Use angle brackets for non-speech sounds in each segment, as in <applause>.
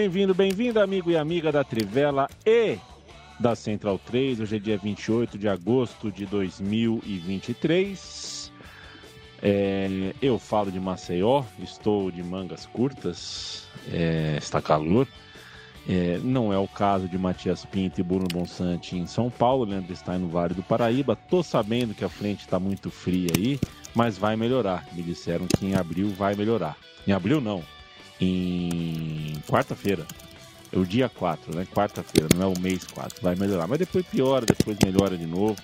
Bem-vindo, bem-vindo, amigo e amiga da Trivela e da Central 3. Hoje é dia 28 de agosto de 2023. É, eu falo de Maceió, estou de mangas curtas, é, está calor. É, não é o caso de Matias Pinto e Bruno Bonsante em São Paulo, Leandro está no Vale do Paraíba. Tô sabendo que a frente está muito fria aí, mas vai melhorar. Me disseram que em abril vai melhorar. Em abril não, em quarta-feira. É o dia 4, né? Quarta-feira, não é o mês 4. Vai melhorar. Mas depois piora, depois melhora de novo.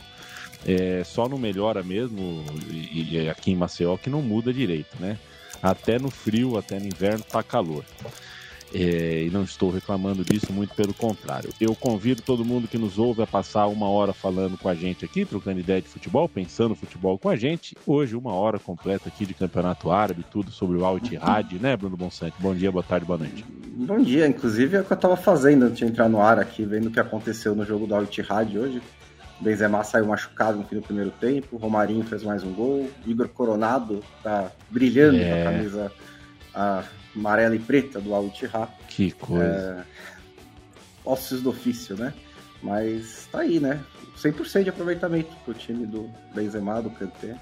É, só não melhora mesmo, e, e aqui em Maceió, que não muda direito, né? Até no frio, até no inverno, tá calor. É, e não estou reclamando disso, muito pelo contrário. Eu convido todo mundo que nos ouve a passar uma hora falando com a gente aqui, trocando ideia de futebol, pensando futebol com a gente. Hoje, uma hora completa aqui de campeonato árabe, tudo sobre o Al Ittihad, né, Bruno Bonsante? Bom dia, boa tarde, boa noite. Bom dia, inclusive é o que eu estava fazendo antes de entrar no ar aqui, vendo o que aconteceu no jogo do Al Ittihad hoje. Benzema saiu machucado no fim do primeiro tempo, Romarinho fez mais um gol, Igor Coronado tá brilhando é... com a camisa a amarela e preta do Al Ittihad. Que coisa. É... Ossos do ofício, né? Mas tá aí, né? 100% de aproveitamento pro time do Benzema, do Kanté.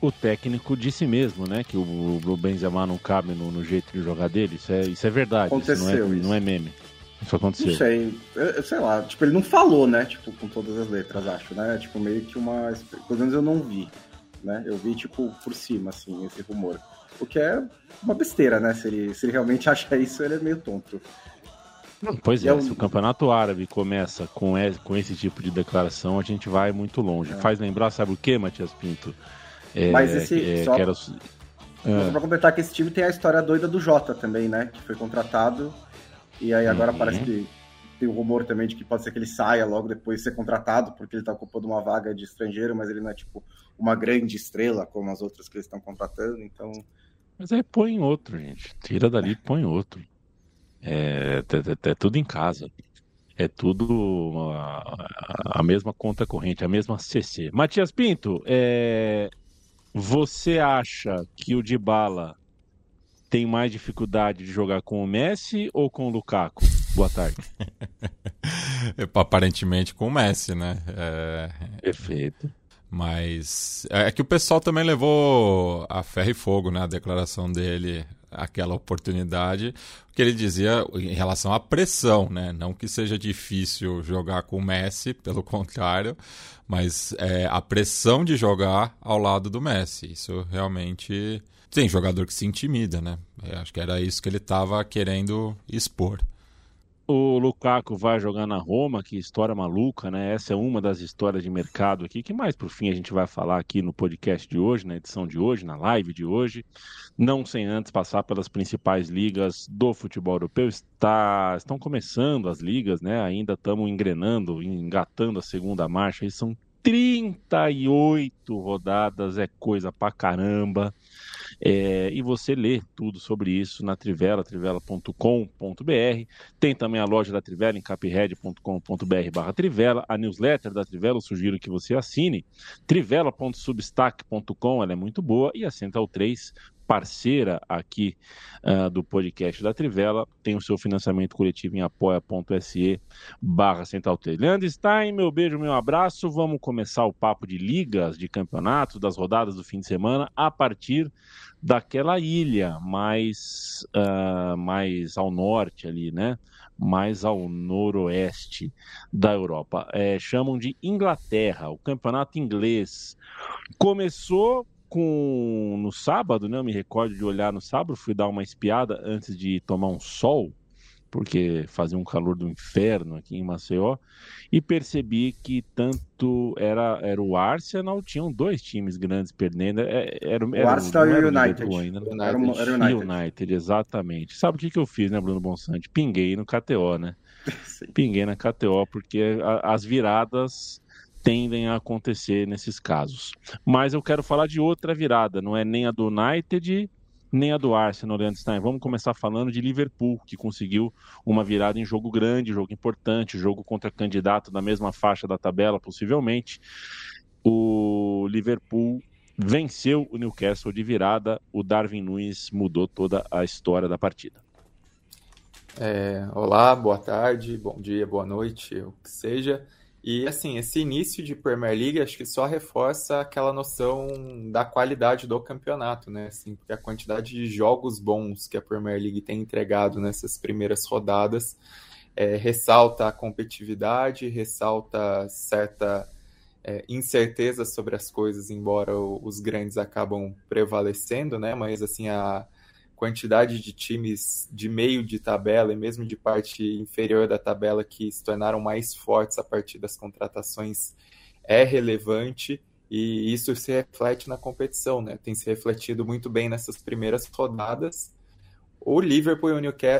O técnico disse mesmo, né, que o, o Benzema não cabe no, no, jeito de jogar dele. Isso é, isso é verdade. Aconteceu isso não é, isso. não é meme. Isso aconteceu. Não sei, eu, sei lá, tipo, ele não falou, né, tipo, com todas as letras, acho, né, tipo, meio que uma, pelo menos eu não vi né? Eu vi, tipo, por cima, assim, esse rumor. O que é uma besteira, né? Se ele, se ele realmente <laughs> acha isso, ele é meio tonto. Pois é, é um... se o campeonato árabe começa com, com esse tipo de declaração, a gente vai muito longe. É. Faz lembrar, sabe o que, Matias Pinto? É, Mas esse. É, só, era... só pra completar que esse time tem a história doida do Jota também, né? Que foi contratado. E aí agora uhum. parece que tem o rumor também de que pode ser que ele saia logo depois de ser contratado, porque ele tá ocupando uma vaga de estrangeiro, mas ele não é tipo uma grande estrela como as outras que eles estão contratando, então. Mas aí põe outro, gente. Tira dali põe outro. É, é, é, tudo em casa. É tudo a, a, mesma conta corrente, a mesma CC. Matias Pinto, é, você acha que o Dybala tem mais dificuldade de jogar com o Messi ou com o Lukaku? Boa tarde. <laughs> Aparentemente com o Messi, né? É... Perfeito. Mas é que o pessoal também levou a ferro e fogo, né? A declaração dele, aquela oportunidade, que ele dizia em relação à pressão, né? Não que seja difícil jogar com o Messi, pelo <laughs> contrário, mas é, a pressão de jogar ao lado do Messi. Isso realmente tem jogador que se intimida, né? Eu acho que era isso que ele estava querendo expor. O Lukaku vai jogar na Roma, que história maluca, né? Essa é uma das histórias de mercado aqui, que mais por fim a gente vai falar aqui no podcast de hoje, na edição de hoje, na live de hoje. Não sem antes passar pelas principais ligas do futebol europeu. Está, estão começando as ligas, né? Ainda estamos engrenando, engatando a segunda marcha. E são 38 rodadas, é coisa pra caramba. É, e você lê tudo sobre isso na Trivela, trivela.com.br. Tem também a loja da Trivela em capred.com.br barra Trivela, a newsletter da Trivela, eu sugiro que você assine, trivela.substack.com, ela é muito boa, e a Central 3 parceira aqui uh, do podcast da Trivela, tem o seu financiamento coletivo em apoia.se barra Central 3. Leandro Stein, meu beijo, meu abraço. Vamos começar o papo de ligas, de campeonatos, das rodadas do fim de semana, a partir daquela ilha mais, uh, mais ao norte ali, né? Mais ao noroeste da Europa. É, chamam de Inglaterra, o campeonato inglês. Começou com no sábado, né? Eu me recordo de olhar no sábado, fui dar uma espiada antes de tomar um sol porque fazia um calor do inferno aqui em Maceió, e percebi que tanto era, era o Arsenal, tinham dois times grandes perdendo. É, era, era, o Arsenal e o United. Ainda, né? Era, o, era o United. United. exatamente. Sabe o que, que eu fiz, né, Bruno Bonsante? Pinguei no KTO, né? <laughs> Pinguei na KTO, porque a, as viradas tendem a acontecer nesses casos. Mas eu quero falar de outra virada, não é nem a do United, nem a do Arsenal, Leandro Stein. Vamos começar falando de Liverpool, que conseguiu uma virada em jogo grande, jogo importante, jogo contra candidato da mesma faixa da tabela, possivelmente. O Liverpool venceu o Newcastle de virada, o Darwin Nunes mudou toda a história da partida. É, olá, boa tarde, bom dia, boa noite, o que seja. E assim, esse início de Premier League acho que só reforça aquela noção da qualidade do campeonato, né? Assim, porque a quantidade de jogos bons que a Premier League tem entregado nessas primeiras rodadas é, ressalta a competitividade, ressalta certa é, incerteza sobre as coisas, embora os grandes acabam prevalecendo, né? Mas assim, a, quantidade de times de meio de tabela e mesmo de parte inferior da tabela que se tornaram mais fortes a partir das contratações é relevante e isso se reflete na competição, né? Tem se refletido muito bem nessas primeiras rodadas. O Liverpool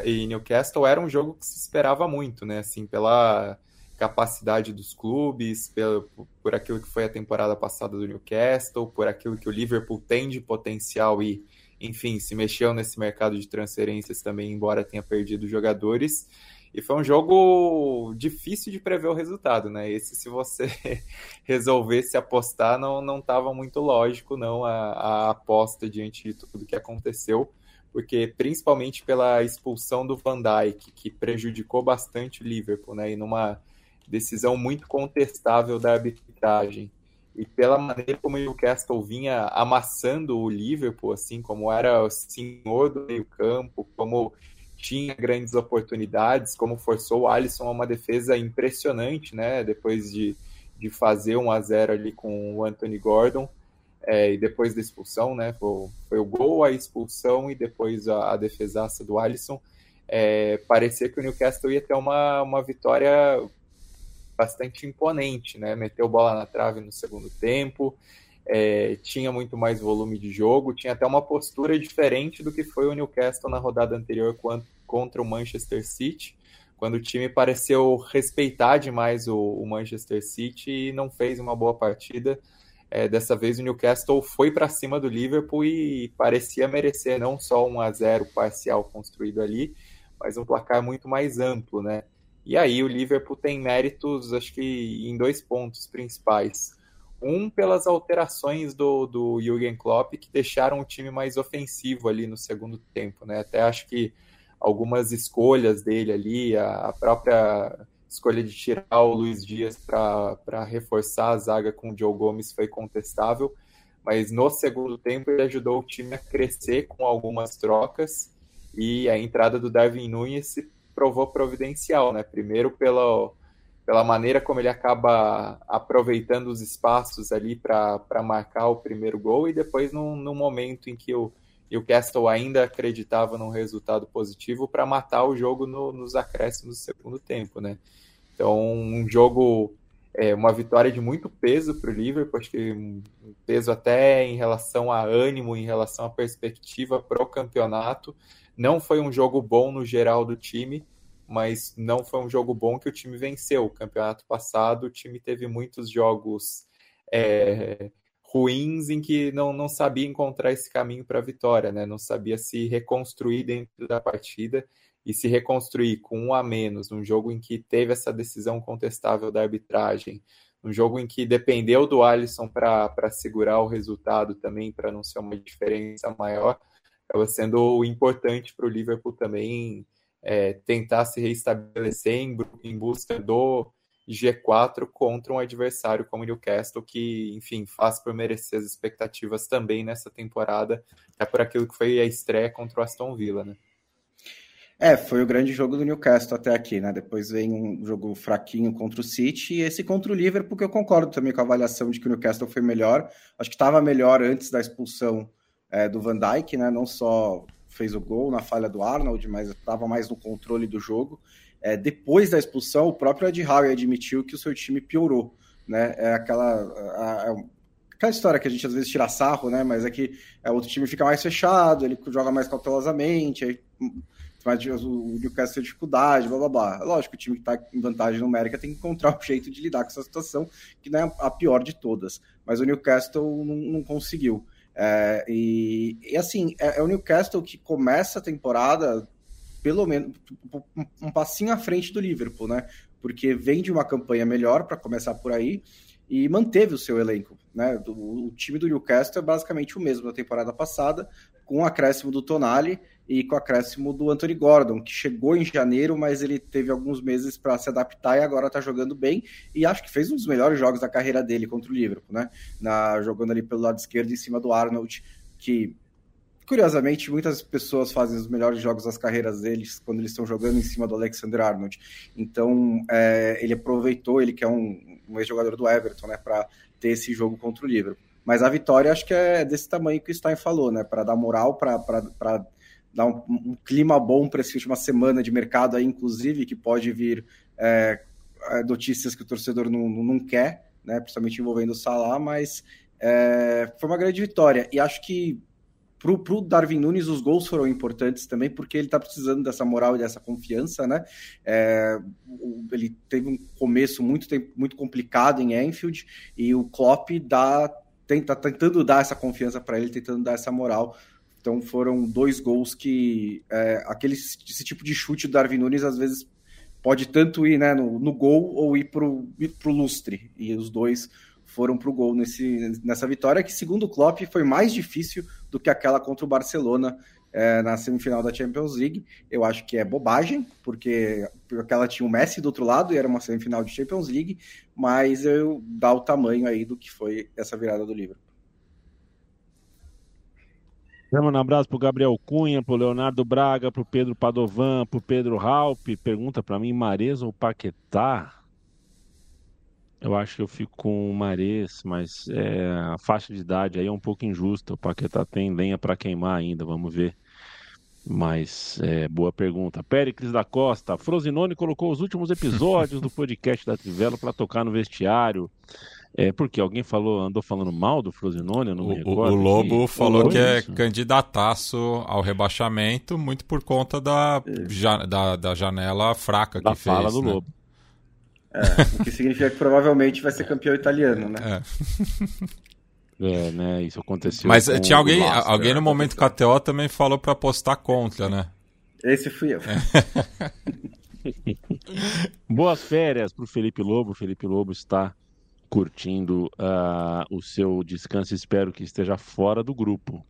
e Newcastle era um jogo que se esperava muito, né? Assim, pela capacidade dos clubes, pelo, por aquilo que foi a temporada passada do Newcastle, por aquilo que o Liverpool tem de potencial e enfim, se mexeu nesse mercado de transferências também, embora tenha perdido jogadores. E foi um jogo difícil de prever o resultado, né? Esse, se você <laughs> resolvesse apostar, não não estava muito lógico, não, a, a aposta diante de tudo que aconteceu, porque principalmente pela expulsão do Van Dijk, que prejudicou bastante o Liverpool, né? E numa decisão muito contestável da arbitragem e pela maneira como o Newcastle vinha amassando o Liverpool, assim, como era o senhor do meio-campo, como tinha grandes oportunidades, como forçou o Alisson a uma defesa impressionante, né? Depois de, de fazer um a 0 ali com o Anthony Gordon. É, e depois da expulsão, né? Foi, foi, o gol, a expulsão e depois a, a defesaça do Alisson. É, parecia que o Newcastle ia ter uma, uma vitória bastante imponente, né? Meteu bola na trave no segundo tempo, é, tinha muito mais volume de jogo, tinha até uma postura diferente do que foi o Newcastle na rodada anterior contra o Manchester City, quando o time pareceu respeitar demais o, o Manchester City e não fez uma boa partida. É, dessa vez o Newcastle foi para cima do Liverpool e parecia merecer não só um a 0 parcial construído ali, mas um placar muito mais amplo, né? E aí o Liverpool tem méritos, acho que em dois pontos principais. Um, pelas alterações do, do Jürgen Klopp, que deixaram o time mais ofensivo ali no segundo tempo. Né? Até acho que algumas escolhas dele ali, a, a própria escolha de tirar o Luiz Dias para reforçar a zaga com o Joe Gomes foi contestável, mas no segundo tempo ele ajudou o time a crescer com algumas trocas e a entrada do Darwin Nunes provou providencial, né? Primeiro pela, pela maneira como ele acaba aproveitando os espaços ali para marcar o primeiro gol e depois no, no momento em que o, o Castle ainda acreditava num resultado positivo para matar o jogo no, nos acréscimos do segundo tempo, né? Então, um jogo, é, uma vitória de muito peso para o Liverpool, acho que um peso até em relação a ânimo, em relação à perspectiva para o campeonato. Não foi um jogo bom no geral do time, mas não foi um jogo bom que o time venceu. O campeonato passado, o time teve muitos jogos é, ruins em que não, não sabia encontrar esse caminho para a vitória, né? não sabia se reconstruir dentro da partida e se reconstruir com um a menos, num jogo em que teve essa decisão contestável da arbitragem, um jogo em que dependeu do Alisson para segurar o resultado também, para não ser uma diferença maior acaba sendo importante para o Liverpool também é, tentar se reestabelecer em, em, busca do G4 contra um adversário como o Newcastle, que, enfim, faz por merecer as expectativas também nessa temporada, é por aquilo que foi a estreia contra o Aston Villa, né? É, foi o grande jogo do Newcastle até aqui, né? Depois vem um jogo fraquinho contra o City e esse contra o Liverpool, que eu concordo também com a avaliação de que o Newcastle foi melhor. Acho que estava melhor antes da expulsão é, do Van Dijk, né? Não só fez o gol na falha do Arnold, mas estava mais no controle do jogo. É, depois da expulsão, o próprio Ed Howe admitiu que o seu time piorou. Né? É aquela, a, a, aquela história que a gente às vezes tira sarro, né? mas é que é, outro time fica mais fechado, ele joga mais cautelosamente, aí, mas o Newcastle tem dificuldade, blá blá blá. Lógico, o time que está em vantagem numérica tem que encontrar <laughs> um jeito de lidar com essa situação, que não é a pior de todas. Mas o Newcastle não, não conseguiu. É, e, e, assim, é, é, o Newcastle que começa a temporada pelo menos um, um passinho à frente do Liverpool, né? Porque vem de uma campanha melhor para começar por aí e manteve o seu elenco, né? O, o time do Newcastle é basicamente o mesmo da temporada passada, com o acréscimo do Tonali e com o acréscimo do Anthony Gordon, que chegou em janeiro, mas ele teve alguns meses para se adaptar e agora está jogando bem. E acho que fez um dos melhores jogos da carreira dele contra o Liverpool, né? Na, jogando ali pelo lado esquerdo em cima do Arnold, que curiosamente muitas pessoas fazem os melhores jogos das carreiras deles quando eles estão jogando em cima do Alexander Arnold. Então é, ele aproveitou, ele que é um, um ex-jogador do Everton, né, para ter esse jogo contra o Liverpool. Mas a vitória acho que é desse tamanho que o Stein falou, né? Para dar moral, para dar um, um clima bom para essa última semana de mercado aí, inclusive, que pode vir é, é, notícias que o torcedor não, não quer, né, principalmente envolvendo o Salah, mas é, foi uma grande vitória. E acho que para o Darwin Nunes os gols foram importantes também, porque ele está precisando dessa moral e dessa confiança, né? É, ele teve um começo muito, muito complicado em Enfield e o Klopp dá, tenta, tentando dar essa confiança para ele, tentando dar essa moral então foram dois gols que é, aquele esse tipo de chute do Darwin Nunes às vezes pode tanto ir né, no, no gol ou ir para o lustre. E os dois foram para o gol nesse, nessa vitória, que segundo o Klopp foi mais difícil do que aquela contra o Barcelona é, na semifinal da Champions League. Eu acho que é bobagem, porque aquela tinha o Messi do outro lado e era uma semifinal de Champions League, mas eu dá o tamanho aí do que foi essa virada do Liverpool. Manda um abraço pro Gabriel Cunha, pro Leonardo Braga, pro Pedro Padovan, pro Pedro Raup. Pergunta para mim, Mares ou Paquetá? Eu acho que eu fico com o Mares, mas é, a faixa de idade aí é um pouco injusta. O Paquetá tem lenha para queimar ainda, vamos ver. Mas é, boa pergunta. Péricles da Costa, Frosinone colocou os últimos episódios do <laughs> podcast da Trivela para tocar no vestiário. É porque alguém falou, andou falando mal do Frosinone, eu não me recordo. O, Lobo que... falou que é candidataço ao rebaixamento, muito por conta da, ja, da, da, janela fraca da que fez. fala do né? Lobo. É, o que significa que provavelmente vai ser campeão italiano, né? É. <laughs> é né? Isso aconteceu. Mas tinha alguém, alguém no momento KTO também falou para apostar contra, né? Esse fui eu. É. <laughs> Boas férias para o Felipe Lobo. O Felipe Lobo está curtindo uh, o seu descanso. Espero que esteja fora do grupo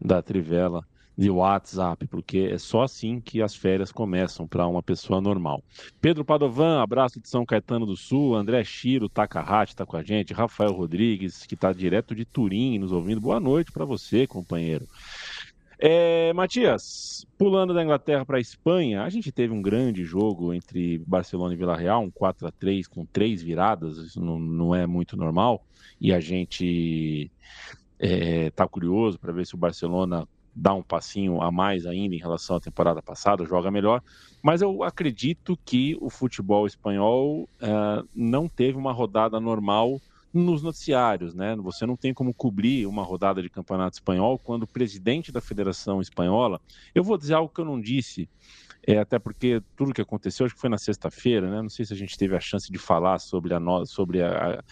da Trivela de WhatsApp, porque é só assim que as férias começam para uma pessoa normal. Pedro Padovan, abraço de São Caetano do Sul, André Chiro, Takahati está com a gente, Rafael Rodrigues, que está direto de Turim nos ouvindo. Boa noite para você, companheiro. É, Matias, pulando da Inglaterra para a Espanha, a gente teve um grande jogo entre Barcelona e Vila Real, um 4 a 3 com três viradas, isso não, não é muito normal, e a gente está é, tá curioso para ver se o Barcelona dá um passinho a mais ainda em relação à temporada passada, joga melhor, mas eu acredito que o futebol espanhol é, não teve uma rodada normal nos noticiários, né? Você não tem como cobrir uma rodada de campeonato espanhol quando o presidente da Federação Espanhola, eu vou dizer algo que eu não disse, é, até porque tudo que aconteceu, acho que foi na sexta-feira, né? Não sei se a gente teve a chance de falar sobre, a, sobre a,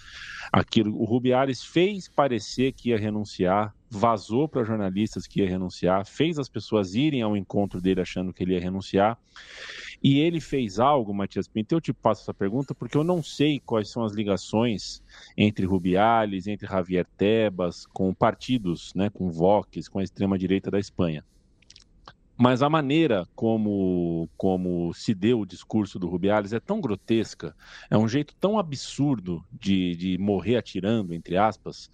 aquilo. O Rubiares fez parecer que ia renunciar, vazou para jornalistas que ia renunciar, fez as pessoas irem ao encontro dele achando que ele ia renunciar. E ele fez algo, Matias Pinto, eu te passo essa pergunta porque eu não sei quais são as ligações entre Rubiales, entre Javier Tebas, com partidos, né, com Vox, com a extrema-direita da Espanha. Mas a maneira como, como se deu o discurso do Rubiales é tão grotesca, é um jeito tão absurdo de, de morrer atirando, entre aspas,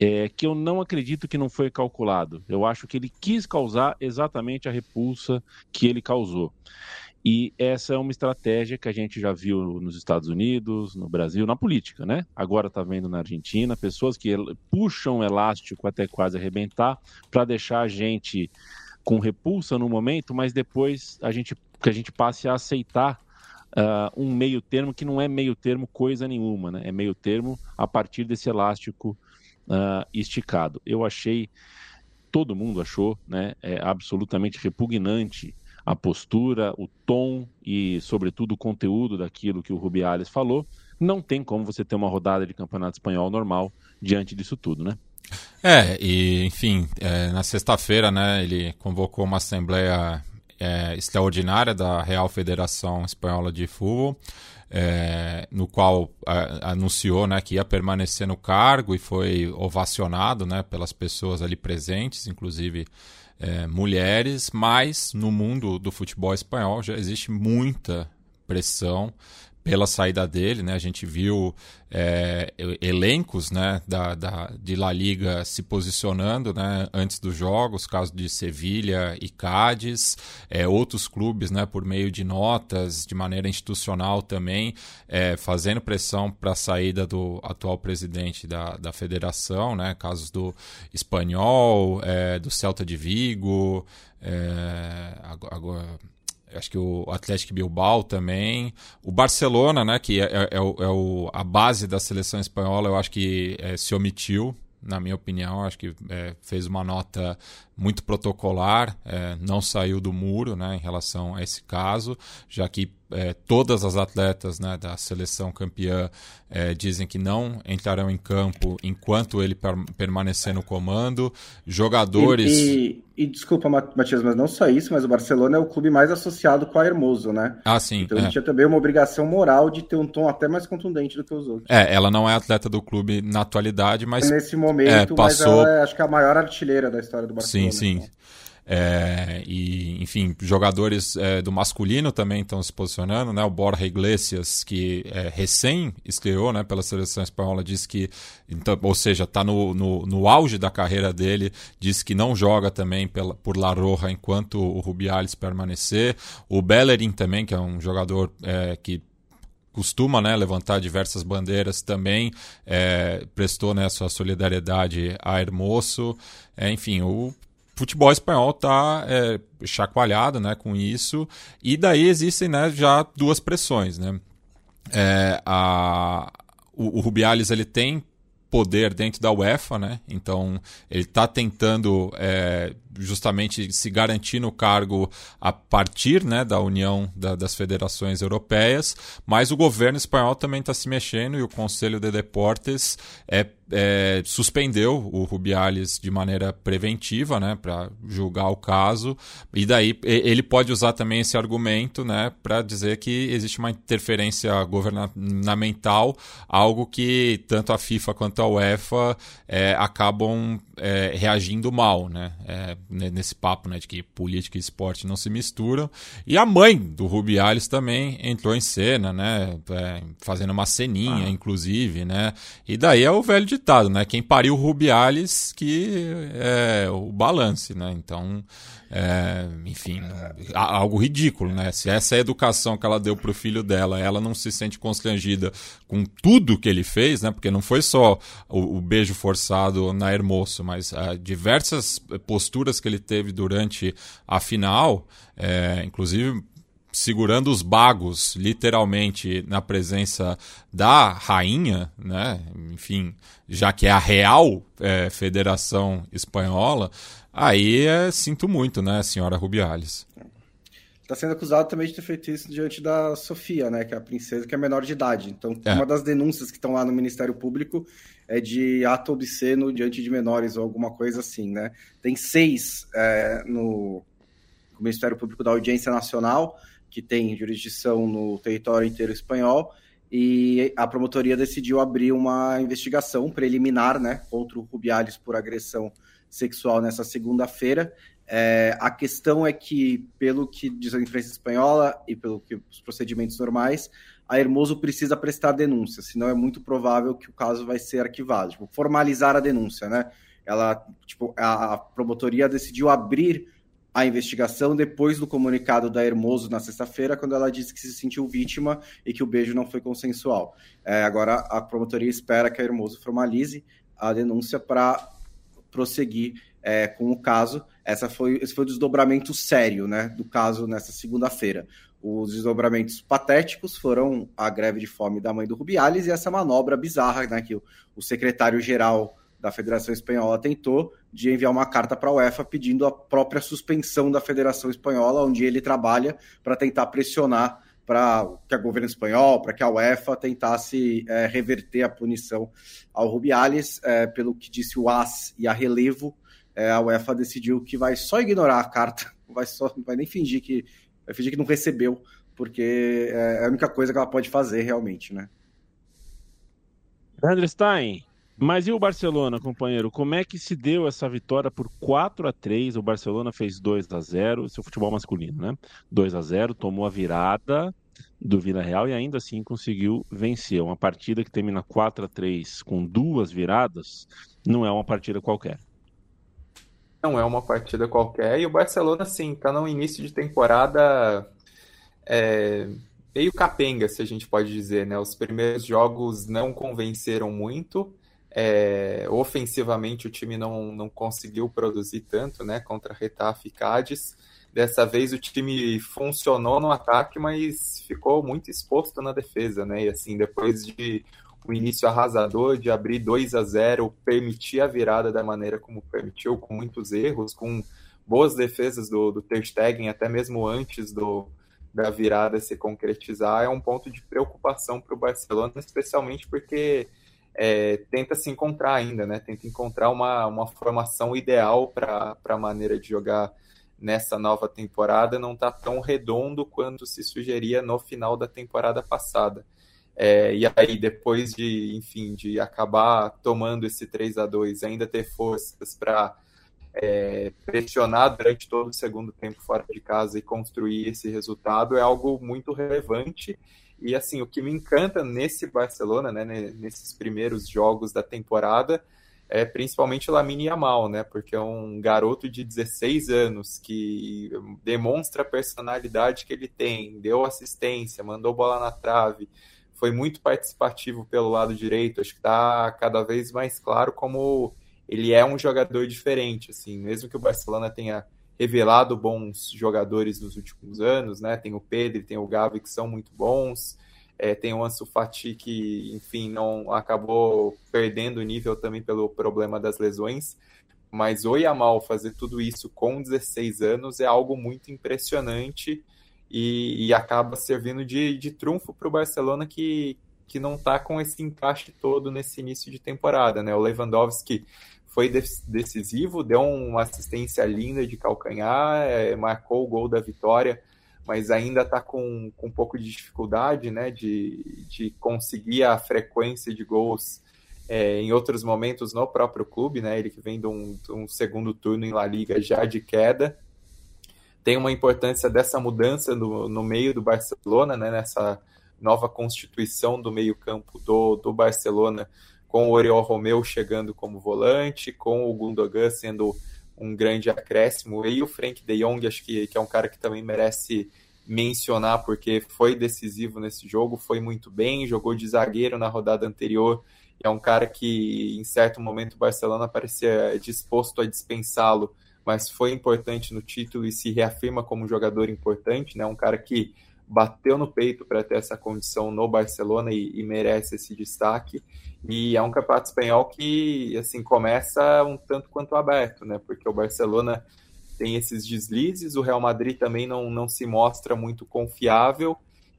é, que eu não acredito que não foi calculado. Eu acho que ele quis causar exatamente a repulsa que ele causou. E essa é uma estratégia que a gente já viu nos Estados Unidos, no Brasil, na política, né? Agora está vendo na Argentina, pessoas que puxam o elástico até quase arrebentar para deixar a gente com repulsa no momento, mas depois a gente, que a gente passe a aceitar uh, um meio termo que não é meio termo coisa nenhuma, né? É meio termo a partir desse elástico uh, esticado. Eu achei, todo mundo achou, né? É absolutamente repugnante a postura, o tom e, sobretudo, o conteúdo daquilo que o Rubiales falou. Não tem como você ter uma rodada de campeonato espanhol normal diante disso tudo, né? É, e enfim, é, na sexta-feira, né, ele convocou uma assembleia é, extraordinária da Real Federação Espanhola de Futebol, é, no qual a, anunciou né, que ia permanecer no cargo e foi ovacionado né, pelas pessoas ali presentes, inclusive é, mulheres, mas no mundo do futebol espanhol já existe muita pressão pela saída dele, né? A gente viu é, elencos, né, da, da, de La Liga se posicionando, né, antes dos jogos, caso de Sevilha e Cádiz, é, outros clubes, né, por meio de notas, de maneira institucional também, é, fazendo pressão para a saída do atual presidente da, da federação, né, casos do Espanhol, é, do Celta de Vigo, é, agora acho que o Atlético Bilbao também, o Barcelona, né, que é, é, é, o, é o, a base da seleção espanhola, eu acho que é, se omitiu, na minha opinião, acho que é, fez uma nota muito protocolar, é, não saiu do muro né, em relação a esse caso, já que é, todas as atletas né, da seleção campeã é, dizem que não entrarão em campo enquanto ele per permanecer no comando. Jogadores. E, e, e, desculpa, Matias, mas não só isso, mas o Barcelona é o clube mais associado com a Hermoso, né? Ah, sim. Então é. tinha também uma obrigação moral de ter um tom até mais contundente do que os outros. É, ela não é atleta do clube na atualidade, mas. Nesse momento, é, passou... mas ela é, acho que a maior artilheira da história do Barcelona. Sim, sim. Então. É, e, enfim, jogadores é, do masculino também estão se posicionando, né? O Borja Iglesias, que é, recém estreou né, pela seleção espanhola, disse que, então, ou seja, está no, no, no, auge da carreira dele, disse que não joga também pela, por La Roja enquanto o Rubiales permanecer. O Bellerin também, que é um jogador é, que costuma né, levantar diversas bandeiras também é, prestou né, sua solidariedade a Hermoso. É, enfim, o futebol espanhol está é, chacoalhado né, com isso. E daí existem né, já duas pressões. Né? É, a, o, o Rubiales ele tem poder dentro da UEFA, né? Então ele está tentando é, justamente se garantir no cargo a partir né, da união da, das federações europeias, mas o governo espanhol também está se mexendo e o Conselho de Deportes é é, suspendeu o Rubiales de maneira preventiva, né, para julgar o caso, e daí ele pode usar também esse argumento, né, para dizer que existe uma interferência governamental, algo que tanto a FIFA quanto a UEFA é, acabam é, reagindo mal, né, é, nesse papo, né, de que política e esporte não se misturam. E a mãe do Rubiales também entrou em cena, né, é, fazendo uma ceninha, ah. inclusive, né, e daí é o velho ditado, né? Quem pariu Rubiales que é o balance, né? Então, é, enfim, algo ridículo, né? Se essa é a educação que ela deu pro filho dela, ela não se sente constrangida com tudo que ele fez, né? Porque não foi só o, o beijo forçado na Hermoso, mas uh, diversas posturas que ele teve durante a final, é, inclusive segurando os bagos, literalmente, na presença da rainha, né? Enfim, já que é a real é, Federação Espanhola, aí é, sinto muito, né, senhora Rubiales. Está sendo acusado também de ter feito isso diante da Sofia, né, que é a princesa que é menor de idade. Então, é. uma das denúncias que estão lá no Ministério Público é de ato obsceno diante de menores ou alguma coisa assim, né? Tem seis é, no Ministério Público da Audiência Nacional, que tem jurisdição no território inteiro espanhol, e a promotoria decidiu abrir uma investigação preliminar né, contra o Rubiales por agressão sexual nessa segunda-feira. É, a questão é que, pelo que diz a imprensa espanhola e pelo que os procedimentos normais, a Hermoso precisa prestar denúncia, senão é muito provável que o caso vai ser arquivado, tipo, formalizar a denúncia, né? Ela, tipo, a promotoria decidiu abrir a investigação depois do comunicado da Hermoso na sexta-feira, quando ela disse que se sentiu vítima e que o beijo não foi consensual. É, agora, a promotoria espera que a Hermoso formalize a denúncia para prosseguir é, com o caso. Essa foi, esse foi o desdobramento sério né, do caso nessa segunda-feira. Os desdobramentos patéticos foram a greve de fome da mãe do Rubiales e essa manobra bizarra né, que o, secretário-geral da Federação Espanhola tentou de enviar uma carta para a UEFA pedindo a própria suspensão da Federação Espanhola, onde ele trabalha, para tentar pressionar para que o governo espanhol, para que a UEFA tentasse é, reverter a punição ao Rubiales. É, pelo que disse o AS e a Relevo, é, a UEFA decidiu que vai só ignorar a carta, <laughs> vai só, vai nem fingir que vai fingir que não recebeu, porque é a única coisa que ela pode fazer realmente, né? Stein, mas e o Barcelona, companheiro? Como é que se deu essa vitória por 4 a 3 O Barcelona fez 2 a 0 seu futebol masculino, né? 2 a 0 tomou a virada do Vila Real e ainda assim conseguiu vencer. Uma partida que termina 4 a 3 com duas viradas não é uma partida qualquer. Não é uma partida qualquer. E o Barcelona, sim, está no início de temporada é, meio capenga, se a gente pode dizer, né? Os primeiros jogos não convenceram muito. É, ofensivamente o time não, não conseguiu produzir tanto, né? Contra Retafe e Cádiz. Dessa vez o time funcionou no ataque, mas ficou muito exposto na defesa, né? E assim, depois de um início arrasador, de abrir 2 a 0 permitir a virada da maneira como permitiu, com muitos erros, com boas defesas do, do Ter Stegen, até mesmo antes do, da virada se concretizar, é um ponto de preocupação para o Barcelona, especialmente porque é, tenta se encontrar ainda, né? Tenta encontrar uma, uma formação ideal para a maneira de jogar nessa nova temporada. Não está tão redondo quanto se sugeria no final da temporada passada. É, e aí, depois de, enfim, de acabar tomando esse 3 a 2 ainda ter forças para é, pressionar durante todo o segundo tempo fora de casa e construir esse resultado é algo muito relevante e assim, o que me encanta nesse Barcelona, né, nesses primeiros jogos da temporada, é principalmente o Lamine Yamal, né? Porque é um garoto de 16 anos que demonstra a personalidade que ele tem, deu assistência, mandou bola na trave, foi muito participativo pelo lado direito. Acho que está cada vez mais claro como ele é um jogador diferente, assim, mesmo que o Barcelona tenha revelado bons jogadores nos últimos anos, né? Tem o Pedro, tem o Gavi que são muito bons, é, tem o Ansu Fati que, enfim, não acabou perdendo o nível também pelo problema das lesões. Mas o Yamal fazer tudo isso com 16 anos é algo muito impressionante e, e acaba servindo de, de trunfo para o Barcelona que, que não está com esse encaixe todo nesse início de temporada, né? O Lewandowski foi decisivo, deu uma assistência linda de calcanhar, é, marcou o gol da vitória, mas ainda está com, com um pouco de dificuldade né, de, de conseguir a frequência de gols é, em outros momentos no próprio clube, né, ele que vem de um, de um segundo turno em La Liga já de queda. Tem uma importância dessa mudança no, no meio do Barcelona, né, nessa nova constituição do meio-campo do, do Barcelona com o Oriol Romeu chegando como volante, com o Gundogan sendo um grande acréscimo, e o Frank de Jong, acho que, que é um cara que também merece mencionar, porque foi decisivo nesse jogo, foi muito bem, jogou de zagueiro na rodada anterior, é um cara que em certo momento o Barcelona parecia disposto a dispensá-lo, mas foi importante no título e se reafirma como um jogador importante, né? Um cara que bateu no peito para ter essa condição no Barcelona e, e, merece esse destaque. E é um campeonato espanhol que assim começa um tanto quanto aberto, né? Porque o Barcelona tem esses deslizes, o Real Madrid também não, não se mostra muito confiável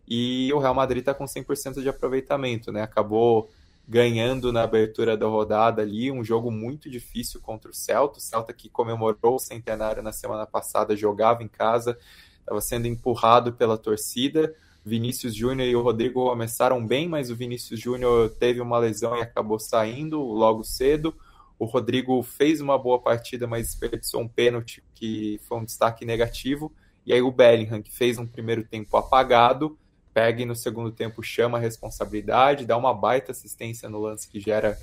e o Real Madrid está com 100% de aproveitamento, né? Acabou ganhando na abertura da rodada ali, um jogo muito difícil contra o Celta, o Celta que comemorou o centenário na semana passada, jogava em casa, estava sendo empurrado pela torcida. Vinícius Júnior e o Rodrigo começaram bem, mas o Vinícius Júnior teve uma lesão e acabou saindo logo cedo. O Rodrigo fez uma boa partida, mas desperdiçou um pênalti que foi um destaque negativo. E aí o Bellingham, que fez um primeiro tempo apagado, pega e no segundo tempo chama a responsabilidade, dá uma baita assistência no lance que gera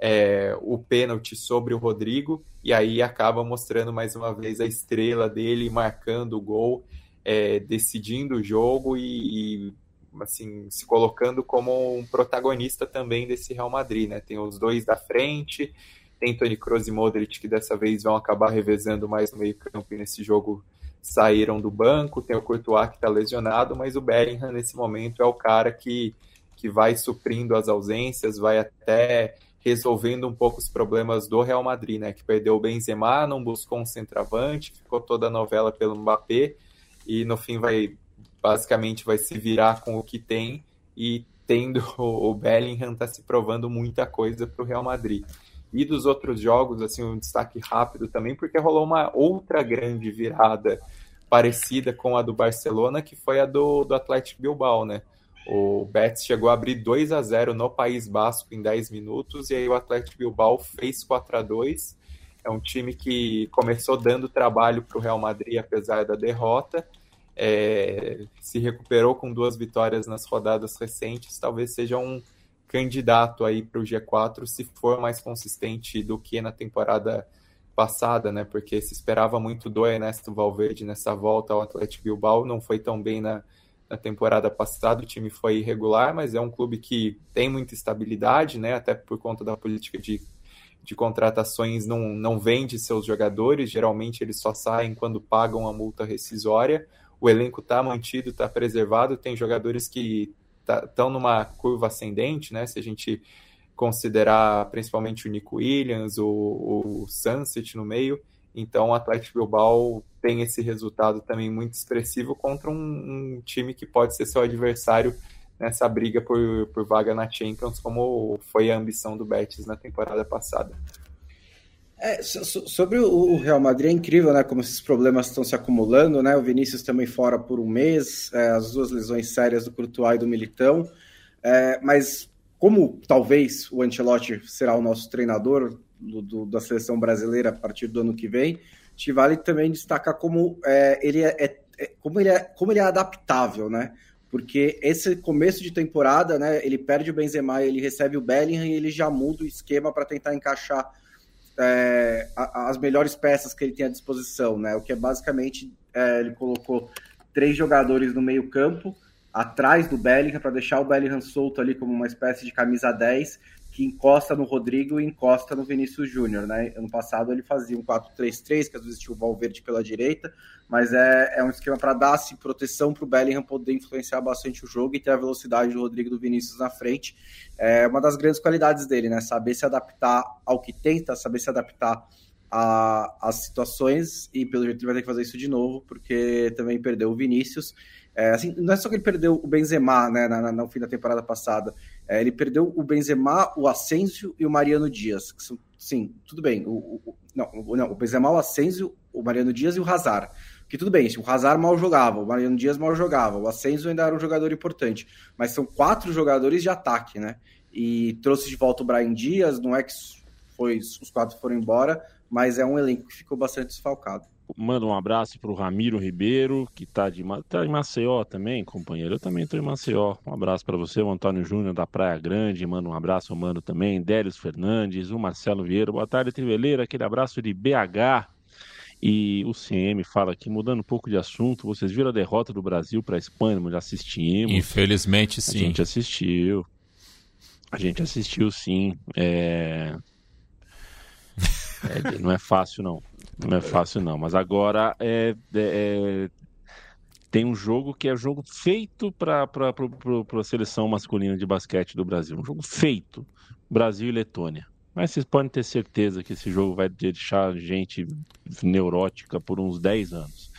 é, o pênalti sobre o Rodrigo, e aí acaba mostrando mais uma vez a estrela dele, marcando o gol é, decidindo o jogo e, e, assim se colocando como um protagonista também desse Real Madrid, né? Tem os dois da frente, Tem Toni Kroos e Modric que dessa vez vão acabar revezando mais no meio-campo e nesse jogo saíram do banco. Tem o Courtois que está lesionado, mas o Bellingham nesse momento é o cara que, que vai suprindo as ausências, vai até resolvendo um pouco os problemas do Real Madrid, né? Que perdeu o Benzema, não buscou um centroavante, ficou toda a novela pelo Mbappé e no fim vai basicamente vai se virar com o que tem e tendo <laughs> o Bellingham tá se provando muita coisa para o Real Madrid. E dos outros jogos, assim, um destaque rápido também, porque rolou uma outra grande virada parecida com a do Barcelona, que foi a do, do Atlético Bilbao, né? O Betis chegou a abrir 2 a 0 no País Basco em 10 minutos, e aí o Atlético Bilbao fez 4 a 2 É um time que começou dando trabalho para o Real Madrid, apesar da derrota, é, se recuperou com duas vitórias nas rodadas recentes, talvez seja um candidato aí para o G4 se for mais consistente do que na temporada passada, né? Porque se esperava muito do Ernesto Valverde nessa volta ao Atlético Bilbao, não foi tão bem na, na temporada passada, o time foi irregular, mas é um clube que tem muita estabilidade, né? Até por conta da política de, de contratações, não, não vende seus jogadores, geralmente eles só saem quando pagam a multa rescisória o elenco está mantido, está preservado, tem jogadores que estão tá, numa curva ascendente, né? Se a gente considerar principalmente o Nico Williams, o, o Sunset no meio, então o Atlético Bilbao tem esse resultado também muito expressivo contra um, um time que pode ser seu adversário nessa briga por, por vaga na Champions, como foi a ambição do Betis na temporada passada. É, sobre o Real Madrid é incrível, né? Como esses problemas estão se acumulando, né? O Vinícius também fora por um mês, é, as duas lesões sérias do Courtois e do Militão. É, mas como talvez o Ancelotti será o nosso treinador do, do, da seleção brasileira a partir do ano que vem, te vale também destacar como é, ele é, é, é, como ele é como ele é adaptável, né? Porque esse começo de temporada, né? Ele perde o Benzema, ele recebe o Bellingham e ele já muda o esquema para tentar encaixar é, as melhores peças que ele tem à disposição, né? O que é basicamente é, ele colocou três jogadores no meio campo atrás do Bellingham para deixar o Bellingham solto ali como uma espécie de camisa 10 que encosta no Rodrigo e encosta no Vinícius Júnior, né? Ano passado ele fazia um 4-3-3, que às vezes tinha o Valverde pela direita, mas é, é um esquema para dar assim, proteção para o Bellingham poder influenciar bastante o jogo e ter a velocidade do Rodrigo do Vinícius na frente. É uma das grandes qualidades dele, né? Saber se adaptar ao que tenta, saber se adaptar às situações, e pelo jeito ele vai ter que fazer isso de novo, porque também perdeu o Vinícius. É, assim, não é só que ele perdeu o Benzema né, no fim da temporada passada, é, ele perdeu o Benzema, o Asensio e o Mariano Dias. São, sim, tudo bem. O, o, não, o, não, o Benzema, o Asensio, o Mariano Dias e o Hazard. Que tudo bem, o Hazard mal jogava, o Mariano Dias mal jogava, o Asensio ainda era um jogador importante. Mas são quatro jogadores de ataque, né? E trouxe de volta o Brian Dias, não é que foi, os quatro foram embora, mas é um elenco que ficou bastante desfalcado. Manda um abraço para o Ramiro Ribeiro, que está de, tá em Maceió também, companheiro. Eu também estou em Maceió. Um abraço para você, o Antônio Júnior da Praia Grande. Manda um abraço, mano também. Délios Fernandes, o Marcelo Vieira. Boa tarde, Triveleira. Aquele abraço de BH. E o CM fala aqui, mudando um pouco de assunto, vocês viram a derrota do Brasil para a Espanha? Já assistimos. Infelizmente, sim. A gente assistiu. A gente assistiu, sim. É... <laughs> É, não é fácil, não. Não é fácil, não. Mas agora é, é, é tem um jogo que é jogo feito para a seleção masculina de basquete do Brasil. Um jogo feito. Brasil e Letônia. Mas vocês podem ter certeza que esse jogo vai deixar gente neurótica por uns 10 anos.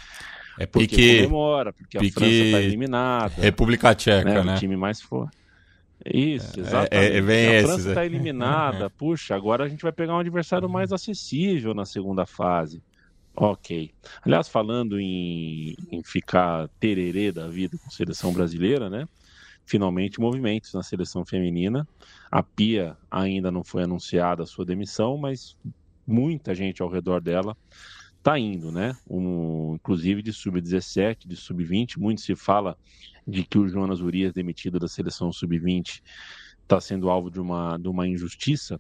É porque pique, comemora, porque pique a França está eliminada. República Tcheca, né? né? O time mais forte. Isso, exatamente. É, é, é a França está né? eliminada. <laughs> Puxa, agora a gente vai pegar um adversário mais acessível na segunda fase. Ok. Aliás, falando em, em ficar tererê da vida com a seleção brasileira, né? Finalmente, movimentos na seleção feminina. A Pia ainda não foi anunciada a sua demissão, mas muita gente ao redor dela está indo, né? Um, inclusive de sub-17, de sub-20. Muito se fala de que o Jonas Urias, demitido da seleção sub-20, está sendo alvo de uma, de uma injustiça.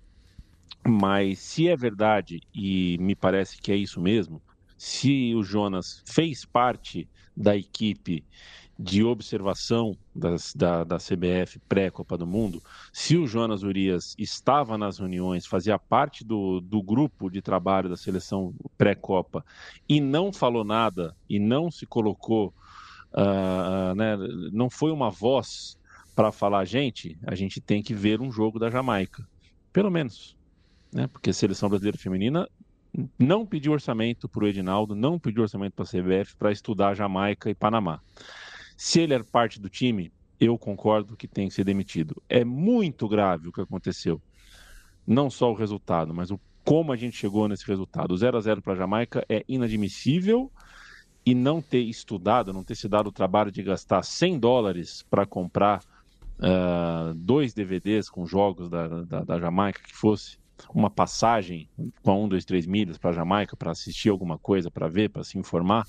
Mas se é verdade, e me parece que é isso mesmo, se o Jonas fez parte da equipe de observação das, da, da CBF pré-Copa do Mundo, se o Jonas Urias estava nas reuniões, fazia parte do, do grupo de trabalho da seleção pré-Copa e não falou nada e não se colocou, uh, né, não foi uma voz para falar, gente, a gente tem que ver um jogo da Jamaica, pelo menos, né, porque a seleção brasileira feminina não pediu orçamento para o Edinaldo, não pediu orçamento para a CBF para estudar Jamaica e Panamá. Se ele é parte do time, eu concordo que tem que ser demitido. É muito grave o que aconteceu. Não só o resultado, mas o como a gente chegou nesse resultado. O 0 a 0 para a Jamaica é inadmissível e não ter estudado, não ter se dado o trabalho de gastar 100 dólares para comprar uh, dois DVDs com jogos da, da, da, Jamaica, que fosse uma passagem com um, dois, três milhas para Jamaica para assistir alguma coisa, para ver, para se informar.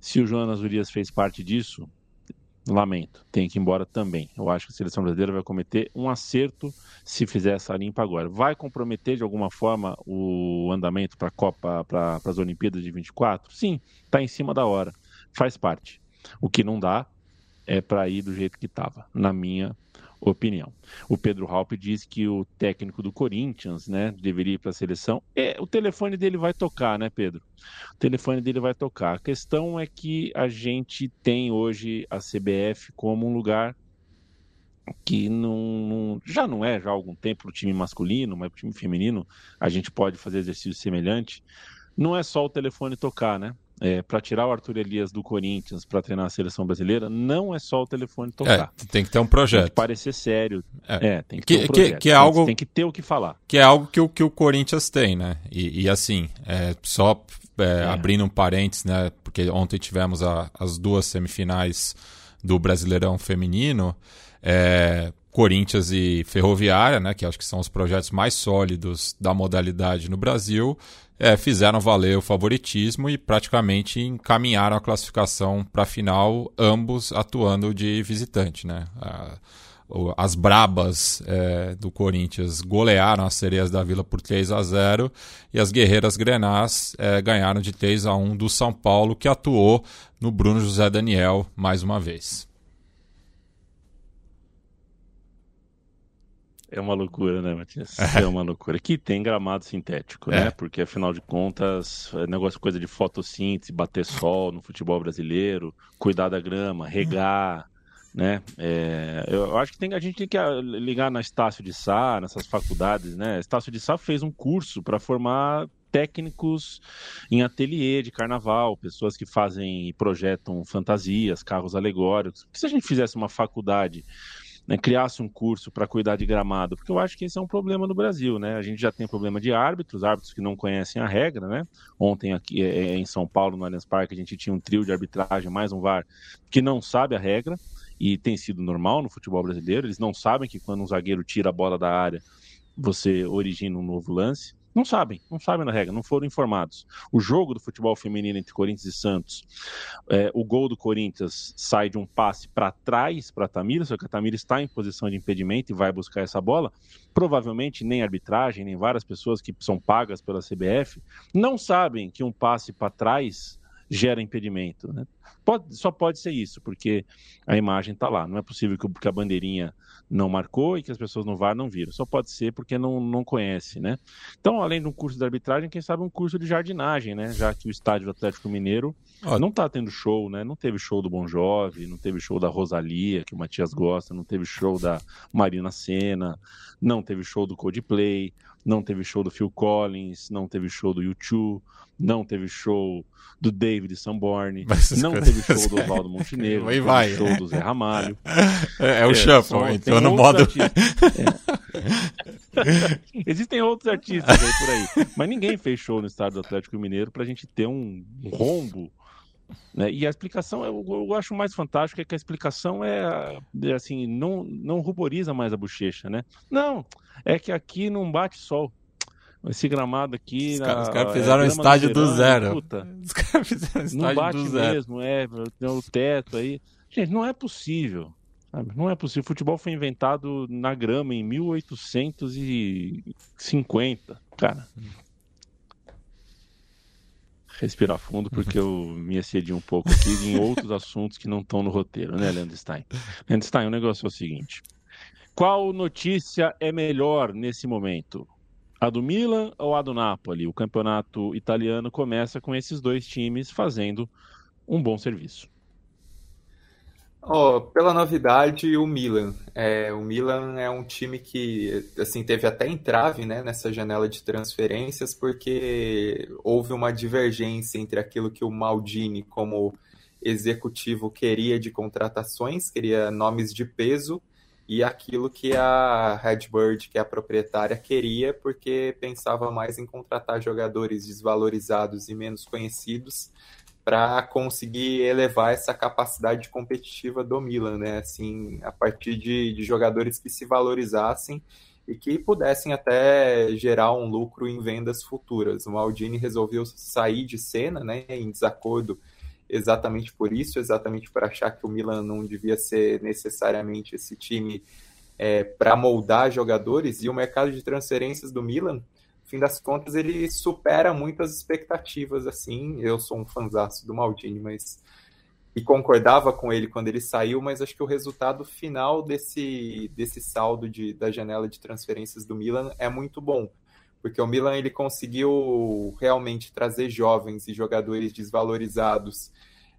Se o Jonas Urias fez parte disso, lamento, tem que ir embora também. Eu acho que a seleção brasileira vai cometer um acerto se fizer essa limpa agora. Vai comprometer de alguma forma o andamento para a Copa, para as Olimpíadas de 24? Sim, está em cima da hora, faz parte. O que não dá é para ir do jeito que estava, na minha opinião. O Pedro Halpe diz que o técnico do Corinthians, né, deveria ir para a seleção. É, o telefone dele vai tocar, né, Pedro? O telefone dele vai tocar. A questão é que a gente tem hoje a CBF como um lugar que não, já não é já há algum tempo o time masculino, mas o time feminino a gente pode fazer exercício semelhante. Não é só o telefone tocar, né? É, para tirar o Arthur Elias do Corinthians para treinar a seleção brasileira, não é só o telefone tocar. É, tem que ter um projeto. Tem que parecer sério. É, é tem que, que ter um projeto. Que, que é tem, algo, tem que ter o que falar. Que é algo que o, que o Corinthians tem, né? E, e assim, é, só é, é. abrindo um parênteses, né? Porque ontem tivemos a, as duas semifinais do Brasileirão Feminino. É, Corinthians e Ferroviária, né, que acho que são os projetos mais sólidos da modalidade no Brasil, é, fizeram valer o favoritismo e praticamente encaminharam a classificação para a final, ambos atuando de visitante. Né? as brabas é, do Corinthians golearam as sereias da Vila por 3 a 0 e as guerreiras grenás é, ganharam de 3 a 1 do São Paulo, que atuou no Bruno José Daniel mais uma vez. É uma loucura, né, Matias? <laughs> É uma loucura. Que tem gramado sintético, né? é. né? Porque, afinal de contas, é negócio coisa de fotossíntese, bater sol no futebol brasileiro, cuidar da grama, regar, né? É, eu acho que tem, a gente tem que ah, ligar na Estácio de Sá, nessas faculdades, né? Estácio de Sá fez um curso para formar técnicos em ateliê de carnaval, pessoas que fazem e projetam fantasias, carros alegóricos. se a gente fizesse uma faculdade né, criasse um curso para cuidar de gramado, porque eu acho que esse é um problema no Brasil, né? A gente já tem problema de árbitros, árbitros que não conhecem a regra, né? Ontem aqui é, é, em São Paulo, no Allianz Parque, a gente tinha um trio de arbitragem, mais um VAR, que não sabe a regra, e tem sido normal no futebol brasileiro, eles não sabem que quando um zagueiro tira a bola da área, você origina um novo lance. Não sabem, não sabem na regra, não foram informados. O jogo do futebol feminino entre Corinthians e Santos, é, o gol do Corinthians sai de um passe para trás para a Tamira, só que a Tamira está em posição de impedimento e vai buscar essa bola. Provavelmente nem arbitragem, nem várias pessoas que são pagas pela CBF não sabem que um passe para trás gera impedimento. Né? Pode, só pode ser isso, porque a imagem está lá. Não é possível que, a bandeirinha não marcou e que as pessoas no VAR não viram. Só pode ser porque não, não conhece, né? Então, além de um curso de arbitragem, quem sabe um curso de jardinagem, né? Já que o estádio do Atlético Mineiro não está tendo show, né? Não teve show do Bon Jovi, não teve show da Rosalia, que o Matias gosta, não teve show da Marina Senna, não teve show do Coldplay, não teve show do Phil Collins, não teve show do U2, não teve show do David Sanborn, não teve show do Oswaldo <laughs> Montenegro, não vai, show do Zé Ramalho. É, é o é, shuffle, então no modo... É. Existem outros <laughs> artistas aí por aí, mas ninguém fez show no estádio do Atlético Mineiro pra gente ter um rombo né? E a explicação, eu, eu, acho mais fantástico é que a explicação é, é, assim, não, não ruboriza mais a bochecha, né? Não, é que aqui não bate sol. Esse gramado aqui. Os, caras cara fizeram é, um estádio do zero. Puta, <laughs> Os caras fizeram um estádio não bate do zero. mesmo, é, tem o teto aí. Gente, não é possível. Sabe? Não é possível. O futebol foi inventado na grama em 1850, cara. respirar fundo, porque eu me excedi um pouco aqui em <laughs> outros assuntos que não estão no roteiro, né, Leandro Stein? Leandro Stein, o negócio é o seguinte: qual notícia é melhor nesse momento? A do Milan ou a do Napoli? O campeonato italiano começa com esses dois times fazendo um bom serviço. Oh, pela novidade, o Milan. É, o Milan é um time que assim teve até entrave né, nessa janela de transferências, porque houve uma divergência entre aquilo que o Maldini, como executivo, queria de contratações, queria nomes de peso, e aquilo que a Redbird, que é a proprietária, queria, porque pensava mais em contratar jogadores desvalorizados e menos conhecidos para conseguir elevar essa capacidade competitiva do Milan, né? Assim, a partir de, de, jogadores que se valorizassem e que pudessem até gerar um lucro em vendas futuras. O Maldini resolveu sair de cena, né? Em desacordo exatamente por isso, exatamente por achar que o Milan não devia ser necessariamente esse time é, para moldar jogadores e o mercado de transferências do Milan fim das contas, ele supera muitas expectativas, assim. Eu sou um fanzaço do Maldini, mas. E concordava com ele quando ele saiu, mas acho que o resultado final desse, desse saldo de, da janela de transferências do Milan é muito bom. Porque o Milan ele conseguiu realmente trazer jovens e jogadores desvalorizados,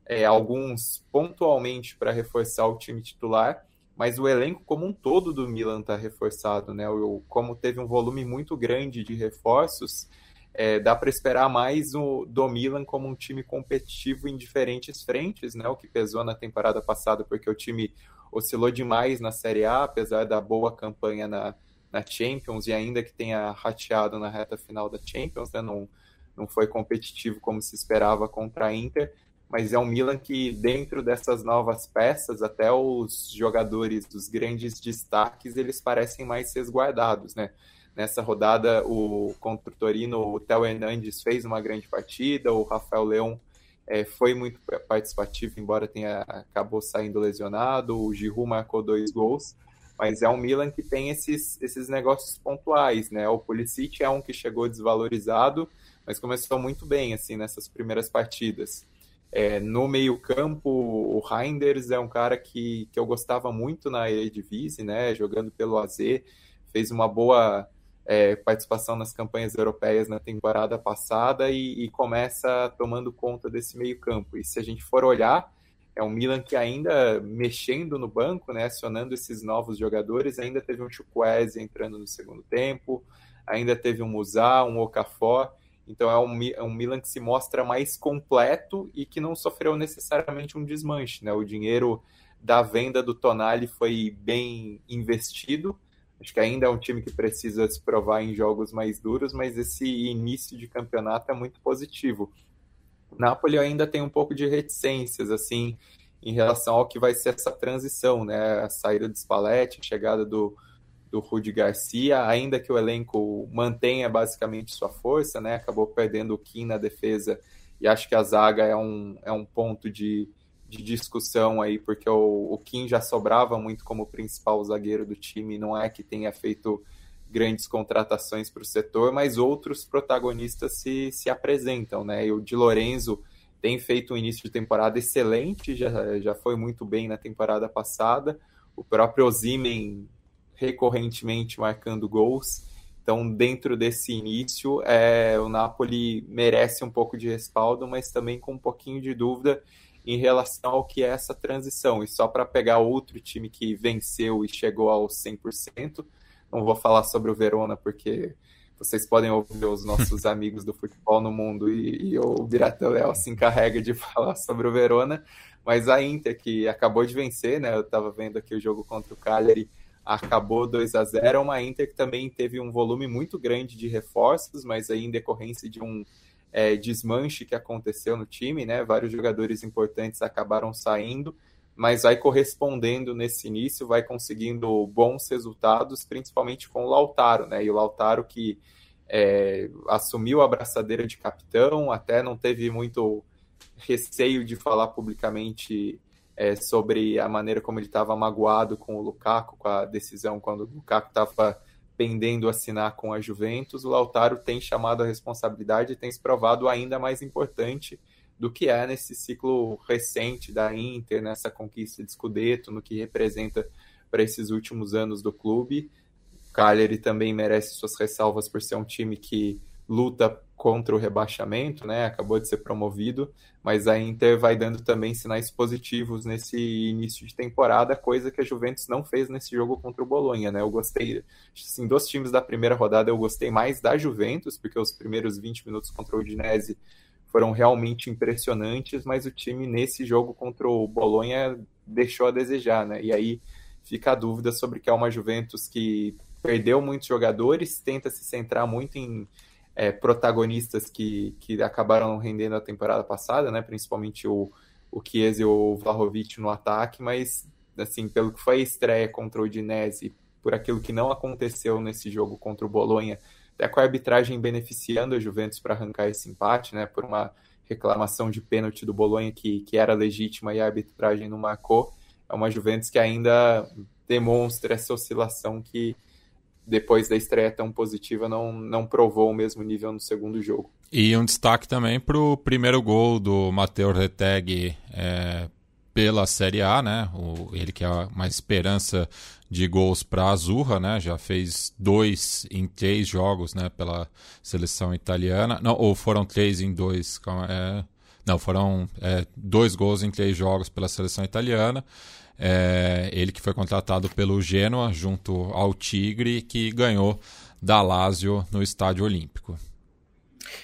é, alguns pontualmente para reforçar o time titular, mas o elenco como um todo do Milan está reforçado, né? O, como teve um volume muito grande de reforços, é, dá para esperar mais o, do Milan como um time competitivo em diferentes frentes, né? O que pesou na temporada passada, porque o time oscilou demais na Série A, apesar da boa campanha na, na Champions, e ainda que tenha rateado na reta final da Champions, né? Não, não foi competitivo como se esperava contra a Inter, mas é um Milan que, dentro dessas novas peças, até os jogadores dos grandes destaques, eles parecem mais resguardados, né? Nessa rodada, o contra o Torino, o Theo Hernandes fez uma grande partida, o Rafael Leão é, foi muito participativo, embora tenha acabou saindo lesionado, o Giroud marcou dois gols, mas é um Milan que tem esses, esses negócios pontuais, né? O Pulisic é um que chegou desvalorizado, mas começou muito bem, assim, nessas primeiras partidas. É, no meio-campo, o Reinders é um cara que, que eu gostava muito na Eredivisie, né? Jogando pelo AZ, fez uma boa é, participação nas campanhas europeias na temporada passada e, e começa tomando conta desse meio-campo. E se a gente for olhar, é um Milan que ainda mexendo no banco, né, acionando esses novos jogadores, ainda teve um Chukwueze entrando no segundo tempo, ainda teve um Musa, um Okafor, então é um, é um Milan que se mostra mais completo e que não sofreu necessariamente um desmanche. Né? O dinheiro da venda do Tonali foi bem investido. Acho que ainda é um time que precisa se provar em jogos mais duros, mas esse início de campeonato é muito positivo. Napoli ainda tem um pouco de reticências, assim, em relação ao que vai ser essa transição, né? A saída do Spalletti, a chegada do, do Rudi Garcia, ainda que o elenco mantenha basicamente sua força, né? Acabou perdendo o Kim na defesa e acho que a zaga é um, é um ponto de, de discussão aí, porque o, o Kim já sobrava muito como principal zagueiro do time, não é que tenha feito grandes contratações para o setor, mas outros protagonistas se, se apresentam, né? E o Di Lorenzo tem feito um início de temporada excelente, já, já foi muito bem na temporada passada. O próprio Ozimen recorrentemente marcando gols. Então, dentro desse início, é, o Napoli merece um pouco de respaldo, mas também com um pouquinho de dúvida em relação ao que é essa transição. E só para pegar outro time que venceu e chegou aos 100%, não vou falar sobre o Verona, porque vocês podem ouvir os nossos <laughs> amigos do futebol no mundo e, e o Birateléu se encarrega de <laughs> falar sobre o Verona, mas a Inter, que acabou de vencer, né? Eu estava vendo aqui o jogo contra o Cagliari, acabou 2 a 0 É uma Inter que também teve um volume muito grande de reforços, mas aí em decorrência de um é, desmanche que aconteceu no time, né? Vários jogadores importantes acabaram saindo, mas vai correspondendo nesse início, vai conseguindo bons resultados, principalmente com o Lautaro, né? E o Lautaro que é, assumiu a braçadeira de capitão, até não teve muito receio de falar publicamente é, sobre a maneira como ele estava magoado com o Lukaku, com a decisão quando o Lukaku estava pendendo assinar com a Juventus, o Lautaro tem chamado a responsabilidade e tem se provado ainda mais importante do que é nesse ciclo recente da Inter, nessa conquista de Scudetto, no que representa para esses últimos anos do clube. Cagliari também merece suas ressalvas por ser um time que luta contra o rebaixamento, né? Acabou de ser promovido, mas a Inter vai dando também sinais positivos nesse início de temporada, coisa que a Juventus não fez nesse jogo contra o Bolonha, né? Eu gostei, assim, dos times da primeira rodada eu gostei mais da Juventus, porque os primeiros 20 minutos contra o Udinese foram realmente impressionantes, mas o time nesse jogo contra o Bolonha deixou a desejar, né? E aí fica a dúvida sobre que é uma Juventus que perdeu muitos jogadores, tenta se centrar muito em é, protagonistas que, que acabaram rendendo a temporada passada, né? Principalmente o, o Chiesa e o Vlahovic no ataque, mas assim, pelo que foi a estreia contra o Udinese, por aquilo que não aconteceu nesse jogo contra o Bolonha, até com a arbitragem beneficiando a Juventus para arrancar esse empate, né, por uma reclamação de pênalti do Bolonha que, que era legítima e a arbitragem não marcou. É uma Juventus que ainda demonstra essa oscilação que depois da estreia tão positiva não, não provou o mesmo nível no segundo jogo. E um destaque também para o primeiro gol do Matheus Reteg é, pela Série A, né? O, ele que é uma esperança de gols para a Azurra, né? Já fez dois em três jogos, né? Pela seleção italiana. Não, ou foram três em dois. É, não, foram é, dois gols em três jogos pela seleção italiana. É, ele que foi contratado pelo Genoa junto ao Tigre, que ganhou da Lazio no Estádio Olímpico.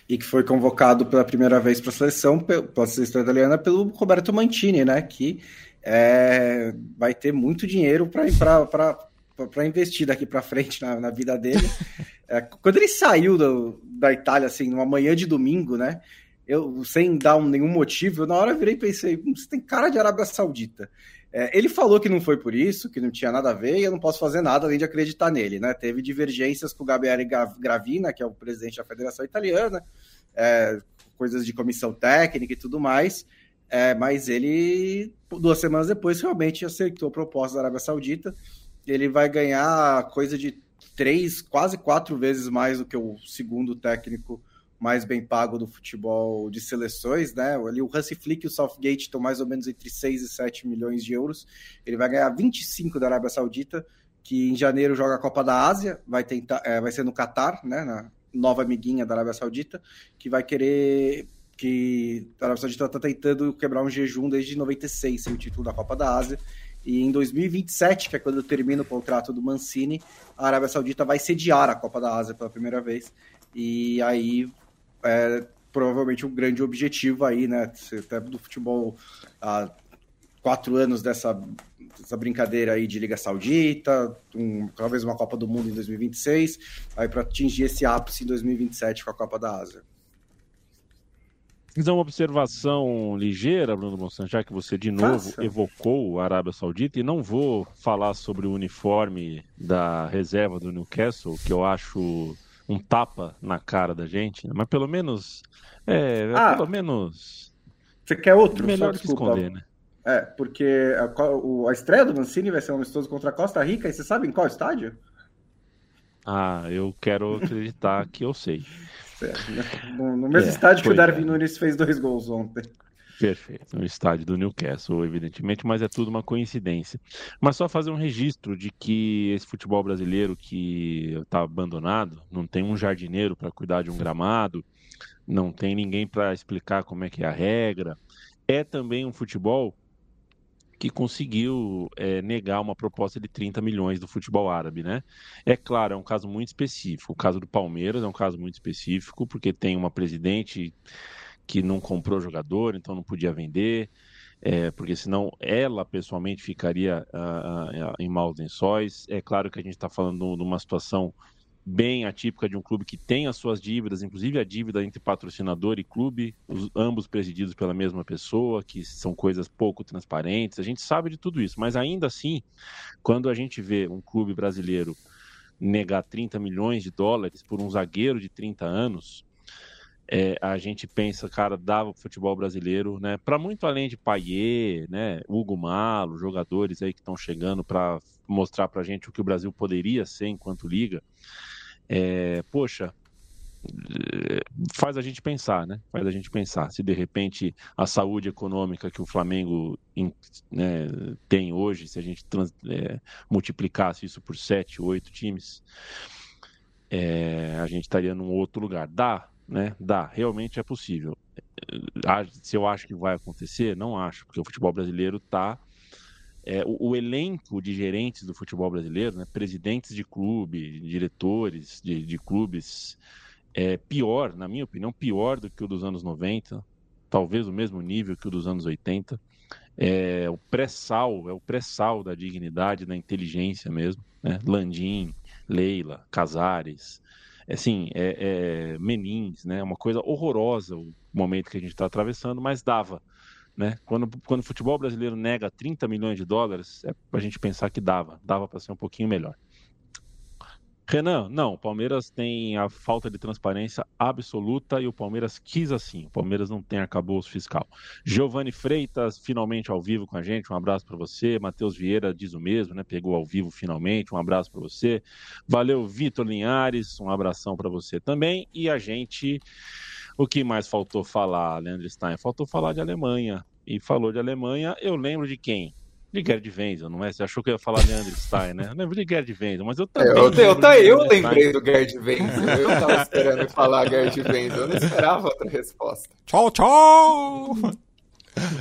E que foi convocado pela primeira vez para a seleção, pela seleção italiana, pelo Roberto Mantini, né? Que é, vai ter muito dinheiro para investir daqui para frente na, na, vida dele. <laughs> É, quando ele saiu do, da Itália, assim, numa manhã de domingo, né? Eu, sem dar um, nenhum motivo, eu, na hora virei e pensei, hum, você tem cara de Arábia Saudita. É, ele falou que não foi por isso, que não tinha nada a ver, e eu não posso fazer nada além de acreditar nele, né? Teve divergências com o Gabriele Gravina, que é o presidente da Federação Italiana, é, coisas de comissão técnica e tudo mais. É, mas ele, duas semanas depois, realmente aceitou a proposta da Arábia Saudita. Ele vai ganhar coisa de três, quase quatro vezes mais do que o segundo técnico mais bem pago do futebol de seleções, né? Ali o Hansi Flick e o Southgate estão mais ou menos entre 6 e 7 milhões de euros. Ele vai ganhar 25 da Arábia Saudita, que em janeiro joga a Copa da Ásia, vai tentar, é, vai ser no Catar, né? Na nova amiguinha da Arábia Saudita, que vai querer que a Arábia Saudita está tentando quebrar um jejum desde 96, sem o título da Copa da Ásia. E em 2027, que é quando termina o contrato do Mancini, a Arábia Saudita vai sediar a Copa da Ásia pela primeira vez. E aí é provavelmente um grande objetivo aí, né? Até do futebol há quatro anos dessa, dessa brincadeira aí de Liga Saudita, um, talvez uma Copa do Mundo em 2026, aí para atingir esse ápice em 2027 com a Copa da Ásia. Fazer uma observação ligeira, Bruno Monsanto, já que você de novo Faça. evocou a Arábia Saudita, e não vou falar sobre o uniforme da reserva do Newcastle, que eu acho um tapa na cara da gente, né? mas pelo menos. É, ah, pelo menos. Você quer outro? Melhor só, que esconder, né? É, porque a, a, estreia do Mancini vai ser um amistoso contra a Costa Rica, e você sabe em qual estádio? Ah, eu quero acreditar que eu sei. No, no mesmo é, estádio que o Darwin é. Nunes fez dois gols ontem. Perfeito, no estádio do Newcastle, evidentemente, mas é tudo uma coincidência. Mas só fazer um registro de que esse futebol brasileiro que está abandonado, não tem um jardineiro para cuidar de um gramado, não tem ninguém para explicar como é que é a regra. É também um futebol que conseguiu é, negar uma proposta de 30 milhões do futebol árabe, né? É claro, é um caso muito específico. O caso do Palmeiras é um caso muito específico, porque tem uma presidente que não comprou jogador, então não podia vender, é, porque senão ela pessoalmente ficaria uh, uh, em maus lençóis. É claro que a gente está falando de uma situação bem atípica de um clube que tem as suas dívidas, inclusive a dívida entre patrocinador e clube, os, ambos presididos pela mesma pessoa, que são coisas pouco transparentes. A gente sabe de tudo isso, mas ainda assim, quando a gente vê um clube brasileiro negar 30 milhões de dólares por um zagueiro de 30 anos, é, a gente pensa, cara, dava o futebol brasileiro, né? Para muito além de Paier, né? Hugo Malo, jogadores aí que estão chegando para mostrar para a gente o que o Brasil poderia ser enquanto liga. É, poxa, é, faz a gente pensar, né? Faz a gente pensar se de repente a saúde econômica que o Flamengo né, tem hoje, se a gente trans, é, multiplicasse isso por sete, oito times, é, a gente estaria num outro lugar. Dá, né? Dá, realmente é possível. É, se eu acho que vai acontecer, não acho, porque o futebol brasileiro está é, o, o, elenco de gerentes do futebol brasileiro, né, presidentes de clube, diretores de, de clubes, é pior, na minha opinião, pior do que o dos anos 90, talvez o mesmo nível que o dos anos 80. É o pré-sal, é o pré-sal da dignidade, da inteligência mesmo. Né? Landim, Leila, Casares, assim, é, é Menins, né? Uma coisa horrorosa o momento que a gente está atravessando, mas dava. Né? Quando, quando o futebol brasileiro nega 30 milhões de dólares, é para a gente pensar que dava, dava para ser um pouquinho melhor. Renan, não, o Palmeiras tem a falta de transparência absoluta e o Palmeiras quis assim. O Palmeiras não tem arcabouço fiscal. Giovanni Freitas, finalmente ao vivo com a gente, um abraço para você. Matheus Vieira diz o mesmo, né? Pegou ao vivo finalmente, um abraço para você. Valeu, Vitor Linhares, um abração para você também. E a gente o que mais faltou falar, Leandro Stein? Faltou falar de Alemanha. E falou de Alemanha, eu lembro de quem? De Gerd Wenzel, não é? Você achou que eu ia falar Leandro Stein, né? Eu lembro de Gerd Wenzel, mas eu também. É, eu, eu, eu, eu lembrei do Gerd Wenzel. Eu tava esperando falar Gerd Wenzel. Eu não esperava outra resposta. Tchau, tchau!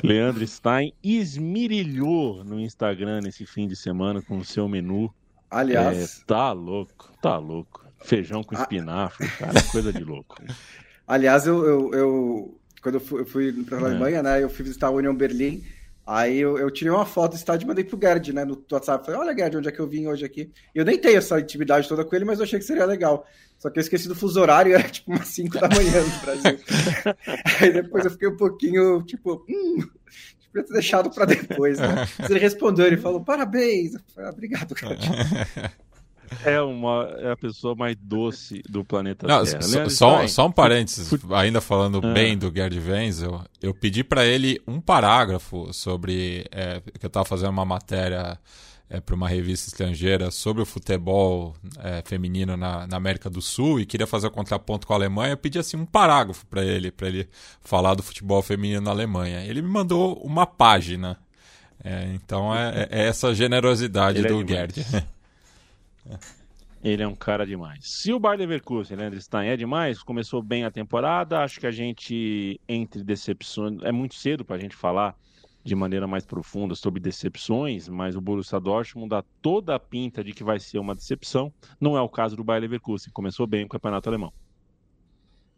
Leandro Stein esmirilhou no Instagram nesse fim de semana com o seu menu. Aliás. É, tá louco, tá louco. Feijão com espinafre, cara, coisa de louco. <laughs> Aliás, eu, eu, eu quando eu fui, fui para a é. Alemanha, é. né? Eu fui visitar a União Berlim. Aí eu, eu, tirei uma foto do estádio e mandei pro Gerd, né? No WhatsApp. Falei, olha, Gerd, onde é que eu vim hoje aqui? Eu nem tenho essa intimidade toda com ele, mas eu achei que seria legal. Só que eu esqueci do fuso horário <laughs> era tipo umas 5 da manhã no Brasil. <laughs> Aí depois eu fiquei um pouquinho, tipo, hum, podia ter deixado para depois, né? Mas ele respondeu, ele falou, parabéns. Eu falei, ah, obrigado, Gerd. <laughs> <laughs> é, uma, é a pessoa mais doce do planeta Não, Terra. Só, só, só, um parênteses, ainda falando ah. bem do Gerd Wenzel, eu pedi para ele um parágrafo sobre. É, que eu estava fazendo uma matéria é, para uma revista estrangeira sobre o futebol é, feminino na, na, América do Sul e queria fazer o contraponto com a Alemanha. Eu pedi assim um parágrafo para ele, para ele falar do futebol feminino na Alemanha. Ele me mandou uma página. É, então é, é, essa generosidade ele é do Gerd. <laughs> Ele é um cara demais. Se o Bayer Leverkusen, Leandro Stein, é demais, começou bem a temporada, acho que a gente, entre decepções, é muito cedo para a gente falar de maneira mais profunda sobre decepções, mas o Borussia Dortmund dá toda a pinta de que vai ser uma decepção. Não é o caso do Bayer Leverkusen, começou bem o campeonato alemão.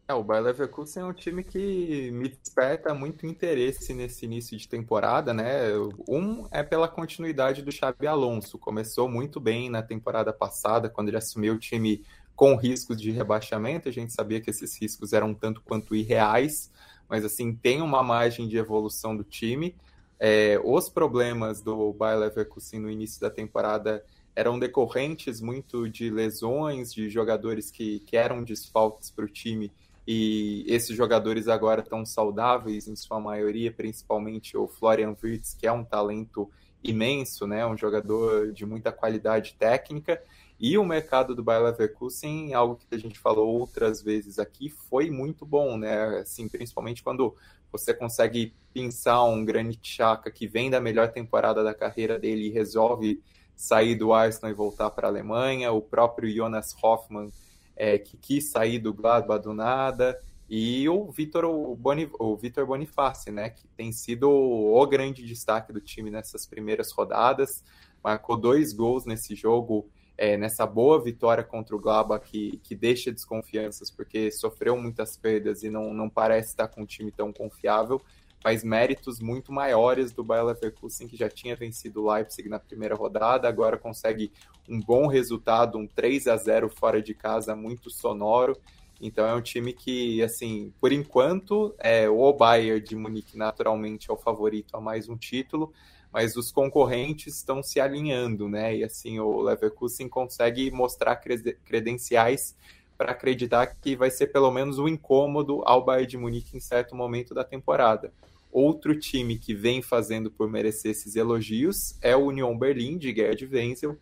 É, o Bayer Leverkusen é um time que me desperta muito interesse nesse início de temporada, né? Um é pela continuidade do Xabi Alonso. Começou muito bem na temporada passada, quando ele assumiu o time com riscos de rebaixamento. A gente sabia que esses riscos eram tanto quanto irreais, mas assim, tem uma margem de evolução do time. É, os problemas do Bayer Leverkusen no início da temporada eram decorrentes muito de lesões, de jogadores que, que eram desfalques para o time e esses jogadores agora estão saudáveis em sua maioria, principalmente o Florian Wirtz, que é um talento imenso, né, um jogador de muita qualidade técnica, e o mercado do Bayer Leverkusen, algo que a gente falou outras vezes aqui, foi muito bom, né, assim, principalmente quando você consegue pensar um Granit Xhaka que vem da melhor temporada da carreira dele e resolve sair do Arsenal e voltar para a Alemanha, o próprio Jonas Hoffmann é, que quis sair do Gladbach do nada, e o Vitor Bonif o Vitor Boniface, né, que tem sido o grande destaque do time nessas primeiras rodadas, marcou dois gols nesse jogo, é, nessa boa vitória contra o Gladbach, que, que deixa desconfianças, porque sofreu muitas perdas e não, não parece estar com um time tão confiável, faz méritos muito maiores do Bayer Leverkusen, que já tinha vencido o Leipzig na primeira rodada, agora consegue um bom resultado, um 3 a 0 fora de casa, muito sonoro. Então é um time que, assim, por enquanto, é, o Bayern de Munique naturalmente é o favorito a mais um título, mas os concorrentes estão se alinhando, né? E assim, o Leverkusen consegue mostrar credenciais para acreditar que vai ser pelo menos um incômodo ao Bayern de Munique em certo momento da temporada. Outro time que vem fazendo por merecer esses elogios é o Union Berlin de Gerd Wenzel,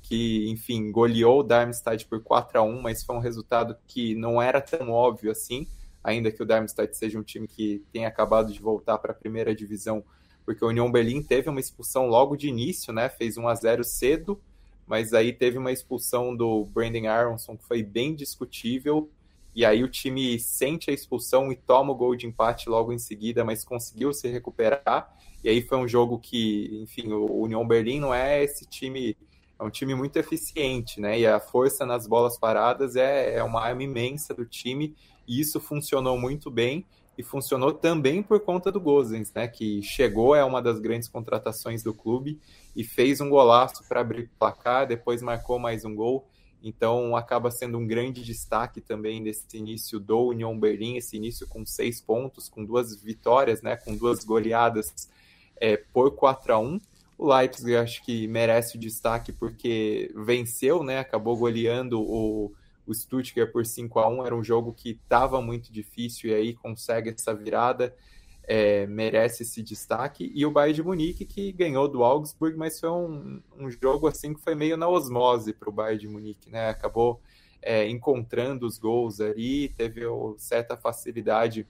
que, enfim, goleou o Darmstadt por 4 a 1 mas foi um resultado que não era tão óbvio assim, ainda que o Darmstadt seja um time que tenha acabado de voltar para a primeira divisão, porque o Union Berlin teve uma expulsão logo de início, né? Fez 1 a 0 cedo, mas aí teve uma expulsão do Brandon Aronson que foi bem discutível, e aí o time sente a expulsão e toma o gol de empate logo em seguida, mas conseguiu se recuperar. E aí foi um jogo que, enfim, o Union Berlin não é esse time é um time muito eficiente, né? E a força nas bolas paradas é, é uma arma imensa do time, e isso funcionou muito bem, e funcionou também por conta do Gozens, né? Que chegou, é uma das grandes contratações do clube, e fez um golaço para abrir o placar, depois marcou mais um gol. Então acaba sendo um grande destaque também desse início do Union Berlim, esse início com seis pontos, com duas vitórias, né? Com duas goleadas é, por 4 a 1 o Leipzig acho que merece o destaque porque venceu, né? Acabou goleando o, o Stuttgart por 5 a 1 Era um jogo que estava muito difícil e aí consegue essa virada. É, merece esse destaque. E o Bayern de Munique, que ganhou do Augsburg, mas foi um, um jogo assim que foi meio na osmose para o Bayern de Munique, né? Acabou é, encontrando os gols ali, teve certa facilidade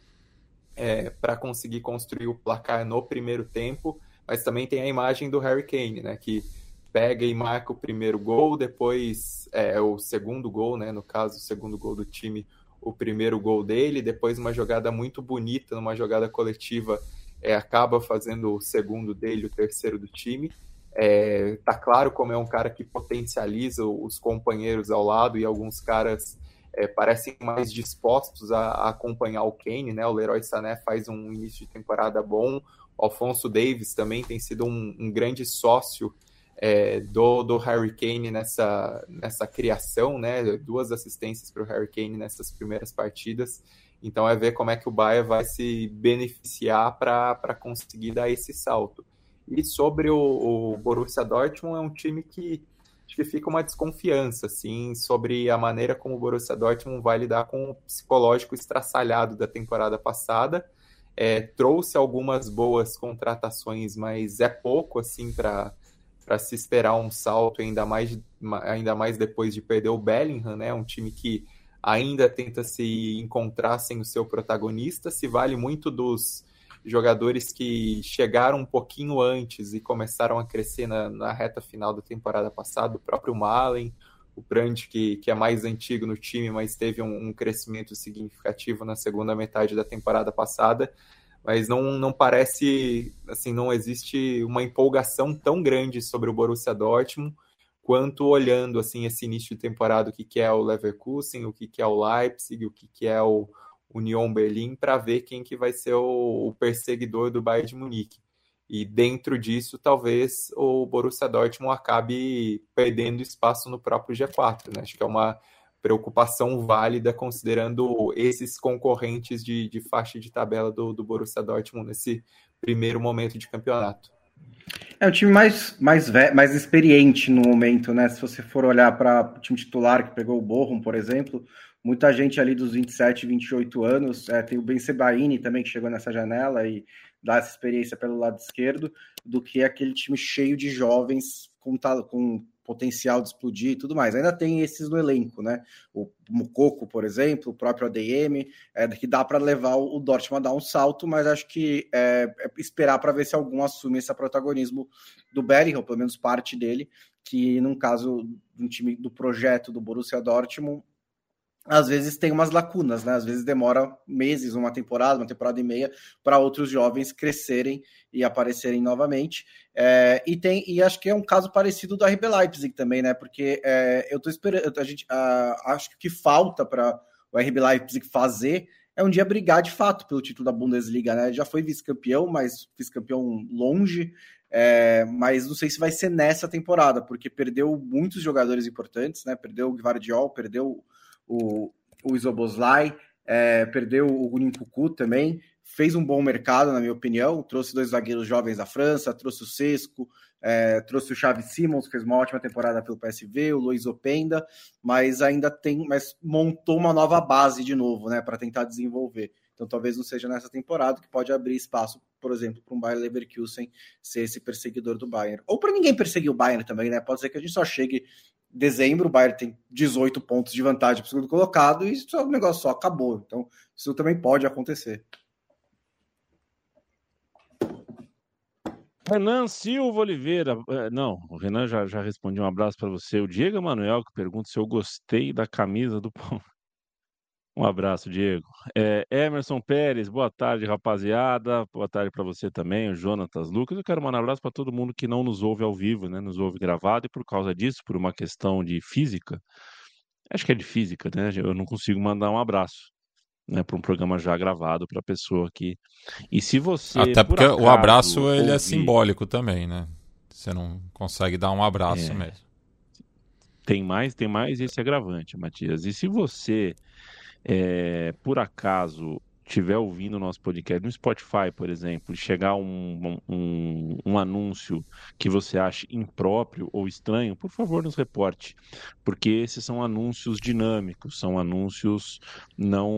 é, para conseguir construir o placar no primeiro tempo mas também tem a imagem do Harry Kane, né, que pega e marca o primeiro gol, depois é o segundo gol, né, no caso, o segundo gol do time, o primeiro gol dele, depois uma jogada muito bonita, numa jogada coletiva, é, acaba fazendo o segundo dele, o terceiro do time. É, tá claro como é um cara que potencializa os companheiros ao lado e alguns caras é, parecem mais dispostos a, a, acompanhar o Kane, né? O Leroy Sané faz um início de temporada bom, Alfonso Davis também tem sido um, um grande sócio é, do, do Harry Kane nessa, nessa criação, né? Duas assistências para o Harry Kane nessas primeiras partidas. Então é ver como é que o Bayern vai se beneficiar para conseguir dar esse salto. E sobre o, o, Borussia Dortmund, é um time que que fica uma desconfiança, assim, sobre a maneira como o Borussia Dortmund vai lidar com o psicológico estraçalhado da temporada passada é, trouxe algumas boas contratações, mas é pouco assim para para se esperar um salto ainda mais ainda mais depois de perder o Bellingham, né? Um time que ainda tenta se encontrar sem o seu protagonista, se vale muito dos jogadores que chegaram um pouquinho antes e começaram a crescer na, na reta final da temporada passada, o próprio Malen, o Brandt, que, que é mais antigo no time, mas teve um, um, crescimento significativo na segunda metade da temporada passada. Mas não, não parece, assim, não existe uma empolgação tão grande sobre o Borussia Dortmund quanto olhando assim esse início de temporada, o que, que é o Leverkusen, o que, que é o Leipzig, o que, que é o Union Berlim, para ver quem que vai ser o, o perseguidor do Bayern de Munique. E dentro disso, talvez o Borussia Dortmund acabe perdendo espaço no próprio G4. Né? Acho que é uma preocupação válida considerando esses concorrentes de, de faixa de tabela do, do Borussia Dortmund nesse primeiro momento de campeonato. É o time mais, mais, mais experiente no momento, né? Se você for olhar para o time titular que pegou o Bochum, por exemplo, muita gente ali dos 27, 28 anos, é, tem o Ben Sebaini também que chegou nessa janela e dar essa experiência pelo lado esquerdo, do que aquele time cheio de jovens com, com potencial de explodir e tudo mais. Ainda tem esses no elenco, né? O Mucoco, por exemplo, o próprio ADM, é, que dá para levar o Dortmund a dar um salto, mas acho que é, é esperar para ver se algum assume esse protagonismo do Bellingham, pelo menos parte dele, que no caso do time do projeto do Borussia Dortmund às vezes tem umas lacunas, né? Às vezes demora meses, uma temporada, uma temporada e meia, para outros jovens crescerem e aparecerem novamente. É, e tem, e acho que é um caso parecido do RB Leipzig também, né? Porque é, eu tô esperando, a gente a, acho que o que falta para o RB Leipzig fazer é um dia brigar de fato pelo título da Bundesliga, né? Já foi vice-campeão, mas vice-campeão longe. É, mas não sei se vai ser nessa temporada, porque perdeu muitos jogadores importantes, né? Perdeu o Guardiol, perdeu o, o Isoboslai, é, perdeu o Gunin Cucu também, fez um bom mercado, na minha opinião, trouxe dois zagueiros jovens da França, trouxe o Sesco, é, trouxe o Xavi Simons, que fez uma ótima temporada pelo PSV, o Luiz Openda, mas ainda tem, mas montou uma nova base de novo, né, para tentar desenvolver. Então talvez não seja nessa temporada que pode abrir espaço, por exemplo, para um Bayern Leverkusen ser esse perseguidor do Bayern. Ou para ninguém perseguir o Bayern também, né? Pode ser que a gente só chegue dezembro, o Bayern tem 18 pontos de vantagem para o segundo colocado e o negócio só acabou. Então isso também pode acontecer. Renan Silva Oliveira. É, não, o Renan já, já respondi um abraço para você. O Diego Emanuel que pergunta se eu gostei da camisa do Um abraço, Diego. É, Emerson Pérez, boa tarde, rapaziada. Boa tarde para você também, o Jonatas Lucas. Eu quero mandar um abraço para todo mundo que não nos ouve ao vivo, né? Nos ouve gravado, e por causa disso, por uma questão de física, acho que é de física, né? Eu não consigo mandar um abraço. Né, para um programa já gravado para a pessoa aqui. E se você. Até porque acaso, o abraço ele é ouvir... é simbólico também, né? Você não consegue dar um abraço é... mesmo. Tem mais, tem mais esse agravante, Matias. E se você é, por acaso estiver ouvindo o nosso podcast no Spotify, por exemplo, e chegar um, um, um, anúncio que você ache impróprio ou estranho, por favor, nos reporte, porque esses são anúncios dinâmicos, são anúncios não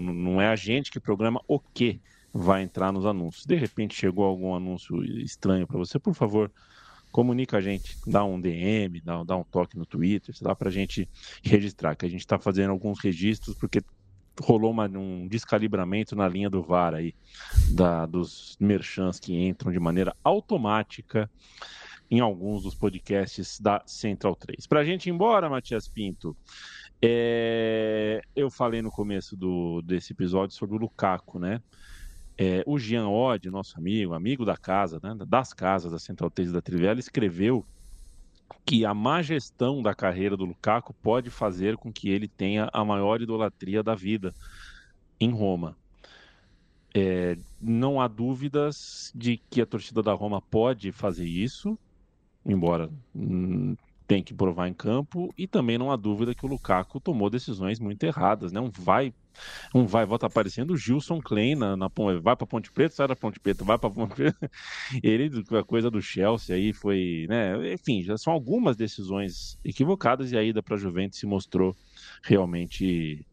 não é a gente que programa o que vai entrar nos anúncios. De repente chegou algum anúncio estranho para você, por favor, comunica a gente, dá um DM, dá, dá um toque no Twitter, sei lá, para a gente registrar, que a gente está fazendo alguns registros, porque rolou uma, um descalibramento na linha do VAR aí, da, dos merchants que entram de maneira automática em alguns dos podcasts da Central 3. Para a gente ir embora, Matias Pinto, é... eu falei no começo do, desse episódio sobre o Lukaku, né? É, o Jean Odd, nosso amigo, amigo da casa, né, das casas da Central 3 da Trivela, escreveu que a má gestão da carreira do Lukaku pode fazer com que ele tenha a maior idolatria da vida em Roma. É, não há dúvidas de que a torcida da Roma pode fazer isso, embora hum, tem que provar em campo, e também não há dúvida que o Lukaku tomou decisões muito erradas, né? Um vai um vai volta aparecendo o Gilson Klein na, na vai para Ponte Preta, sai da Ponte Preta, vai para Ponte Preta. <laughs> Ele a coisa do Chelsea aí foi, né, enfim, já são algumas decisões equivocadas e a ida para Juventus se mostrou realmente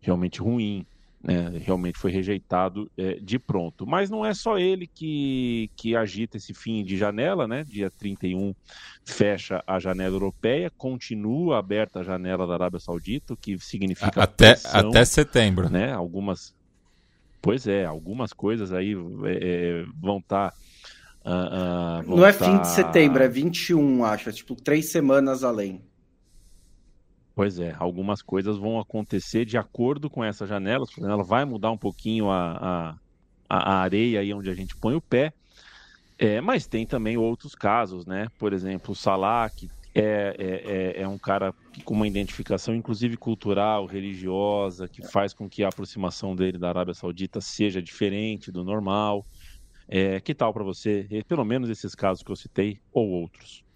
realmente ruim né, realmente foi rejeitado é, de pronto. Mas não é só ele que, que agita esse fim de janela, né? Dia 31 fecha a janela europeia, continua aberta a janela da Arábia Saudita, o que significa. Até, pressão, até setembro. Né? Algumas. Pois é, algumas coisas aí é, é vão estar. Tá, uh, uh, não é fim de tá setembro, é 21, acho. É tipo três semanas além. Pois é, algumas coisas vão acontecer de acordo com essa janela. Ela vai mudar um pouquinho a, a, a areia aí onde a gente põe o pé. É, mas tem também outros casos, né? Por exemplo, o Salah, que é, é, é, é um cara com uma identificação, inclusive cultural, religiosa, que faz com que a aproximação dele da Arábia Saudita seja diferente do normal. É, que tal para você? Pelo menos esses casos que eu citei ou outros.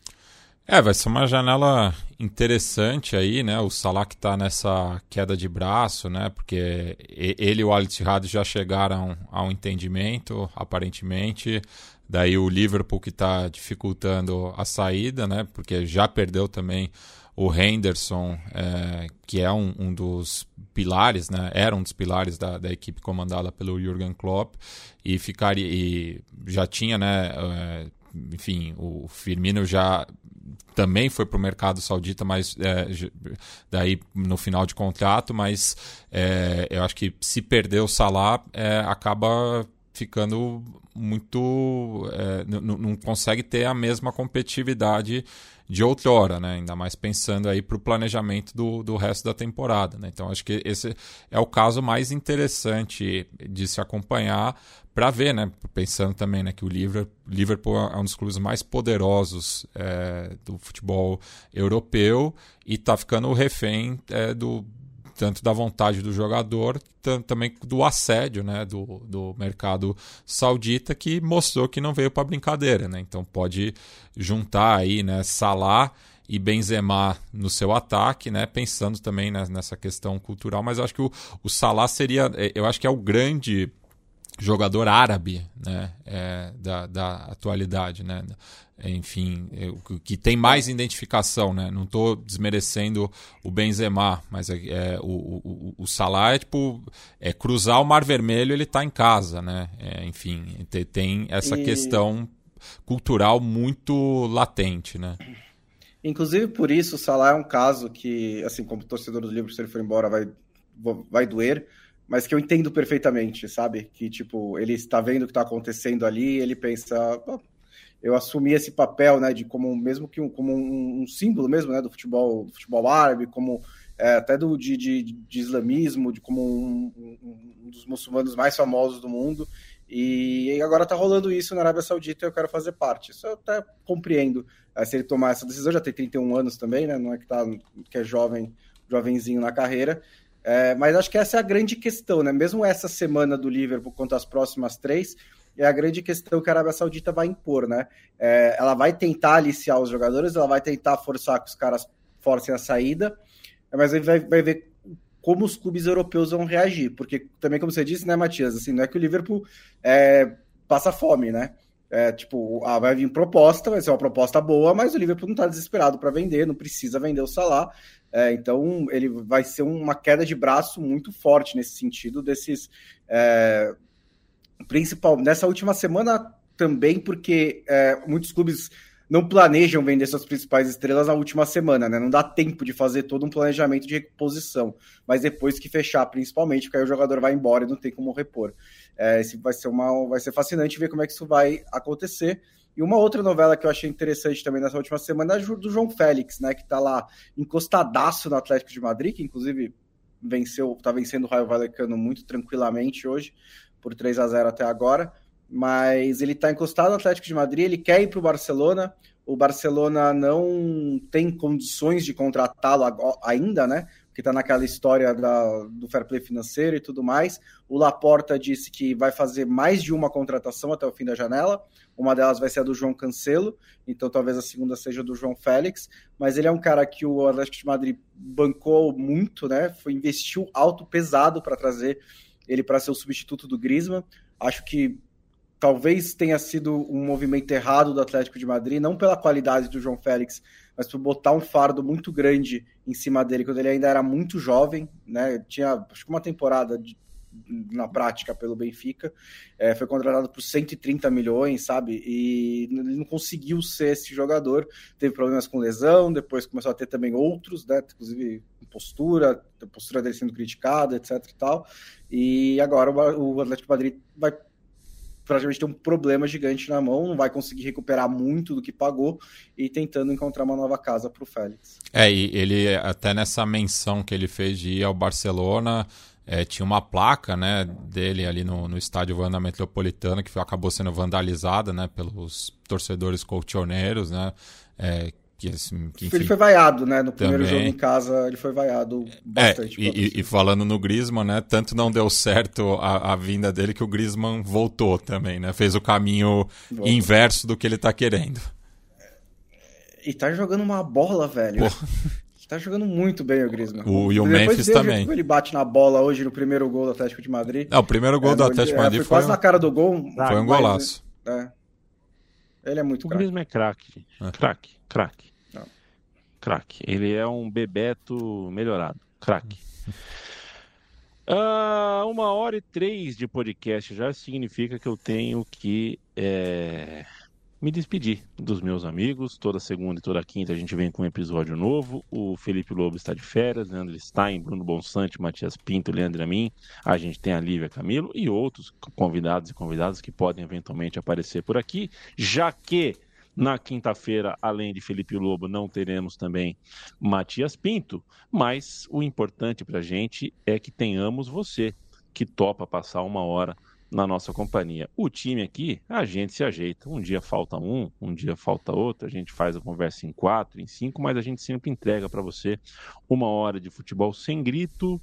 É, vai ser uma janela interessante aí, né? O Salah que tá nessa queda de braço, né? Porque ele e o Alex Rado já chegaram a um entendimento, aparentemente. Daí o Liverpool que está dificultando a saída, né? Porque já perdeu também o Henderson, é, que é um, um, dos pilares, né? Era um dos pilares da, da equipe comandada pelo Jurgen Klopp e ficaria e já tinha, né? É, enfim, o Firmino já também foi para o mercado saudita, mas é, daí no final de contrato, mas é, eu acho que se perder o Salah, é, acaba ficando muito. É, não consegue ter a mesma competitividade de outrora, né? Ainda mais pensando aí para o planejamento do, do resto da temporada, né? Então acho que esse é o caso mais interessante de se acompanhar para ver, né? Pensando também né, que o Liverpool é um dos clubes mais poderosos é, do futebol europeu e está ficando refém é, do tanto da vontade do jogador, também do assédio né, do, do mercado saudita, que mostrou que não veio para brincadeira. Né? Então pode juntar aí né, Salah e Benzema no seu ataque, né? Pensando também nessa questão cultural, mas acho que o, o Salah seria, é, eu acho que é o grande jogador árabe né, é, da, da atualidade, né? Enfim, é, que tem mais identificação, né? Não estou desmerecendo o Benzema, mas é, é o, o, o Salah é tipo é cruzar o Mar Vermelho, ele está em casa, né? É, enfim, tem, tem essa e... questão cultural muito latente, né? Inclusive por isso o Salah é um caso que, assim, como torcedor do Liverpool, se ele for embora, vai, vai doer mas que eu entendo perfeitamente, sabe? Que, tipo, ele está vendo o que está acontecendo ali, ele pensa, eu assumi esse papel, né, de como, mesmo que um, como um, um símbolo mesmo, né, do futebol, do futebol árabe, como é, até do, de, de, de, islamismo, de como um, um, dos muçulmanos mais famosos do mundo, e agora tá rolando isso na Arábia Saudita e eu quero fazer parte. Isso eu até compreendo, é, se ele tomar essa decisão, já tem 31 anos também, né, não é que, tá, que é jovem, jovenzinho na carreira, é, mas acho que essa é a grande questão, né? Mesmo essa semana do Liverpool quanto as próximas três, é a grande questão que a Arábia Saudita vai impor, né? É, ela vai tentar aliciar os jogadores, ela vai tentar forçar que os caras forcem a saída, mas vai, vai ver como os clubes europeus vão reagir, porque também, como você disse, né, Matias, assim, não é que o Liverpool é, passa fome, né? É, tipo, ah, vai vir proposta, vai ser uma proposta boa, mas o Liverpool não está desesperado para vender, não precisa vender o Salah. É, então, ele vai ser uma queda de braço muito forte nesse sentido, desses. É, principal nessa última semana também, porque é, muitos clubes não planejam vender suas principais estrelas na última semana, né? Não dá tempo de fazer todo um planejamento de reposição. Mas depois que fechar, principalmente, porque aí o jogador vai embora e não tem como repor. É, esse vai ser uma, vai ser fascinante ver como é que isso vai acontecer. E uma outra novela que eu achei interessante também nessa última semana é do João Félix, né? Que tá lá encostadaço no Atlético de Madrid, que inclusive venceu, tá vencendo o Raio Vallecano muito tranquilamente hoje, por 3 a 0 até agora mas ele está encostado no Atlético de Madrid, ele quer ir para o Barcelona, o Barcelona não tem condições de contratá-lo ainda, né? Porque está naquela história da, do fair play financeiro e tudo mais. O Laporta disse que vai fazer mais de uma contratação até o fim da janela. Uma delas vai ser a do João Cancelo, então talvez a segunda seja do João Félix. Mas ele é um cara que o Atlético de Madrid bancou muito, né? Foi investiu alto, pesado para trazer ele para ser o substituto do Griezmann. Acho que talvez tenha sido um movimento errado do Atlético de Madrid, não pela qualidade do João Félix, mas por botar um fardo muito grande em cima dele quando ele ainda era muito jovem, né? Tinha acho que uma temporada de, na prática pelo Benfica, é, foi contratado por 130 milhões, sabe? E ele não conseguiu ser esse jogador, teve problemas com lesão, depois começou a ter também outros, né? Inclusive postura, postura dele sendo criticada, etc e tal. E agora o Atlético de Madrid vai praticamente tem um problema gigante na mão, não vai conseguir recuperar muito do que pagou e tentando encontrar uma nova casa para o Félix. É, e ele até nessa menção que ele fez de ir ao Barcelona, é, tinha uma placa né, dele ali no, no estádio Wanda Metropolitana que acabou sendo vandalizada né, pelos torcedores colchoneiros, né, é, que, assim, que, enfim, ele foi vaiado, né? No primeiro também. jogo em casa, ele foi vaiado bastante. É, e, e, falando no Griezmann, né? Tanto não deu certo a, a, vinda dele que o Griezmann voltou também, né? Fez o caminho Voltou. inverso do que ele tá querendo. E tá jogando uma bola, velho. <laughs> Tá jogando muito bem o Griezmann. O, e o Memphis também. Ele bate na bola hoje no primeiro gol do Atlético de Madrid. Não, o primeiro gol é, do Atlético de é, Madrid foi, foi quase um... na cara do gol. Foi um golaço. é. Ele é muito O Griezmann é craque. É. Craque, craque. Craque. Ele é um Bebeto melhorado. Craque. Uh, <laughs> uma hora e três de podcast já significa que eu tenho que é, me despedir dos meus amigos. Toda segunda e toda quinta a gente vem com um episódio novo. O Felipe Lobo está de férias, Leandro Stein, Bruno Bonsante, Matias Pinto, Leandro Amin. A gente tem a Lívia Camilo e outros convidados e convidadas que podem eventualmente aparecer por aqui, já que na quinta-feira, além de Felipe Lobo, não teremos também Matias Pinto, mas o importante para a gente é que tenhamos você que topa passar uma hora na nossa companhia. O time aqui, a gente se ajeita. Um dia falta um, um dia falta outro, a gente faz a conversa em quatro, em cinco, mas a gente sempre entrega para você uma hora de futebol sem grito,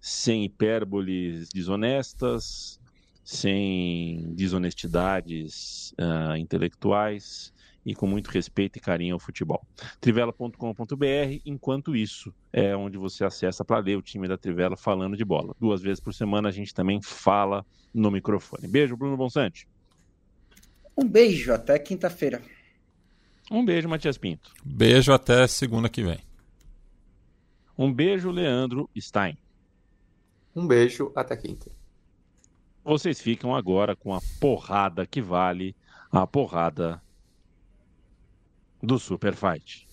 sem hipérboles desonestas, sem desonestidades uh, intelectuais e com muito respeito e carinho ao futebol. Trivela.com.br, enquanto isso, é onde você acessa para ler o time da Trivela falando de bola. Duas vezes por semana a gente também fala no microfone. Beijo, Bruno Bonsante. Um beijo, até quinta-feira. Um beijo, Matias Pinto. Beijo até segunda que vem. Um beijo, Leandro Stein. Um beijo, até quinta. Vocês ficam agora com a porrada que vale a porrada do Super Fight.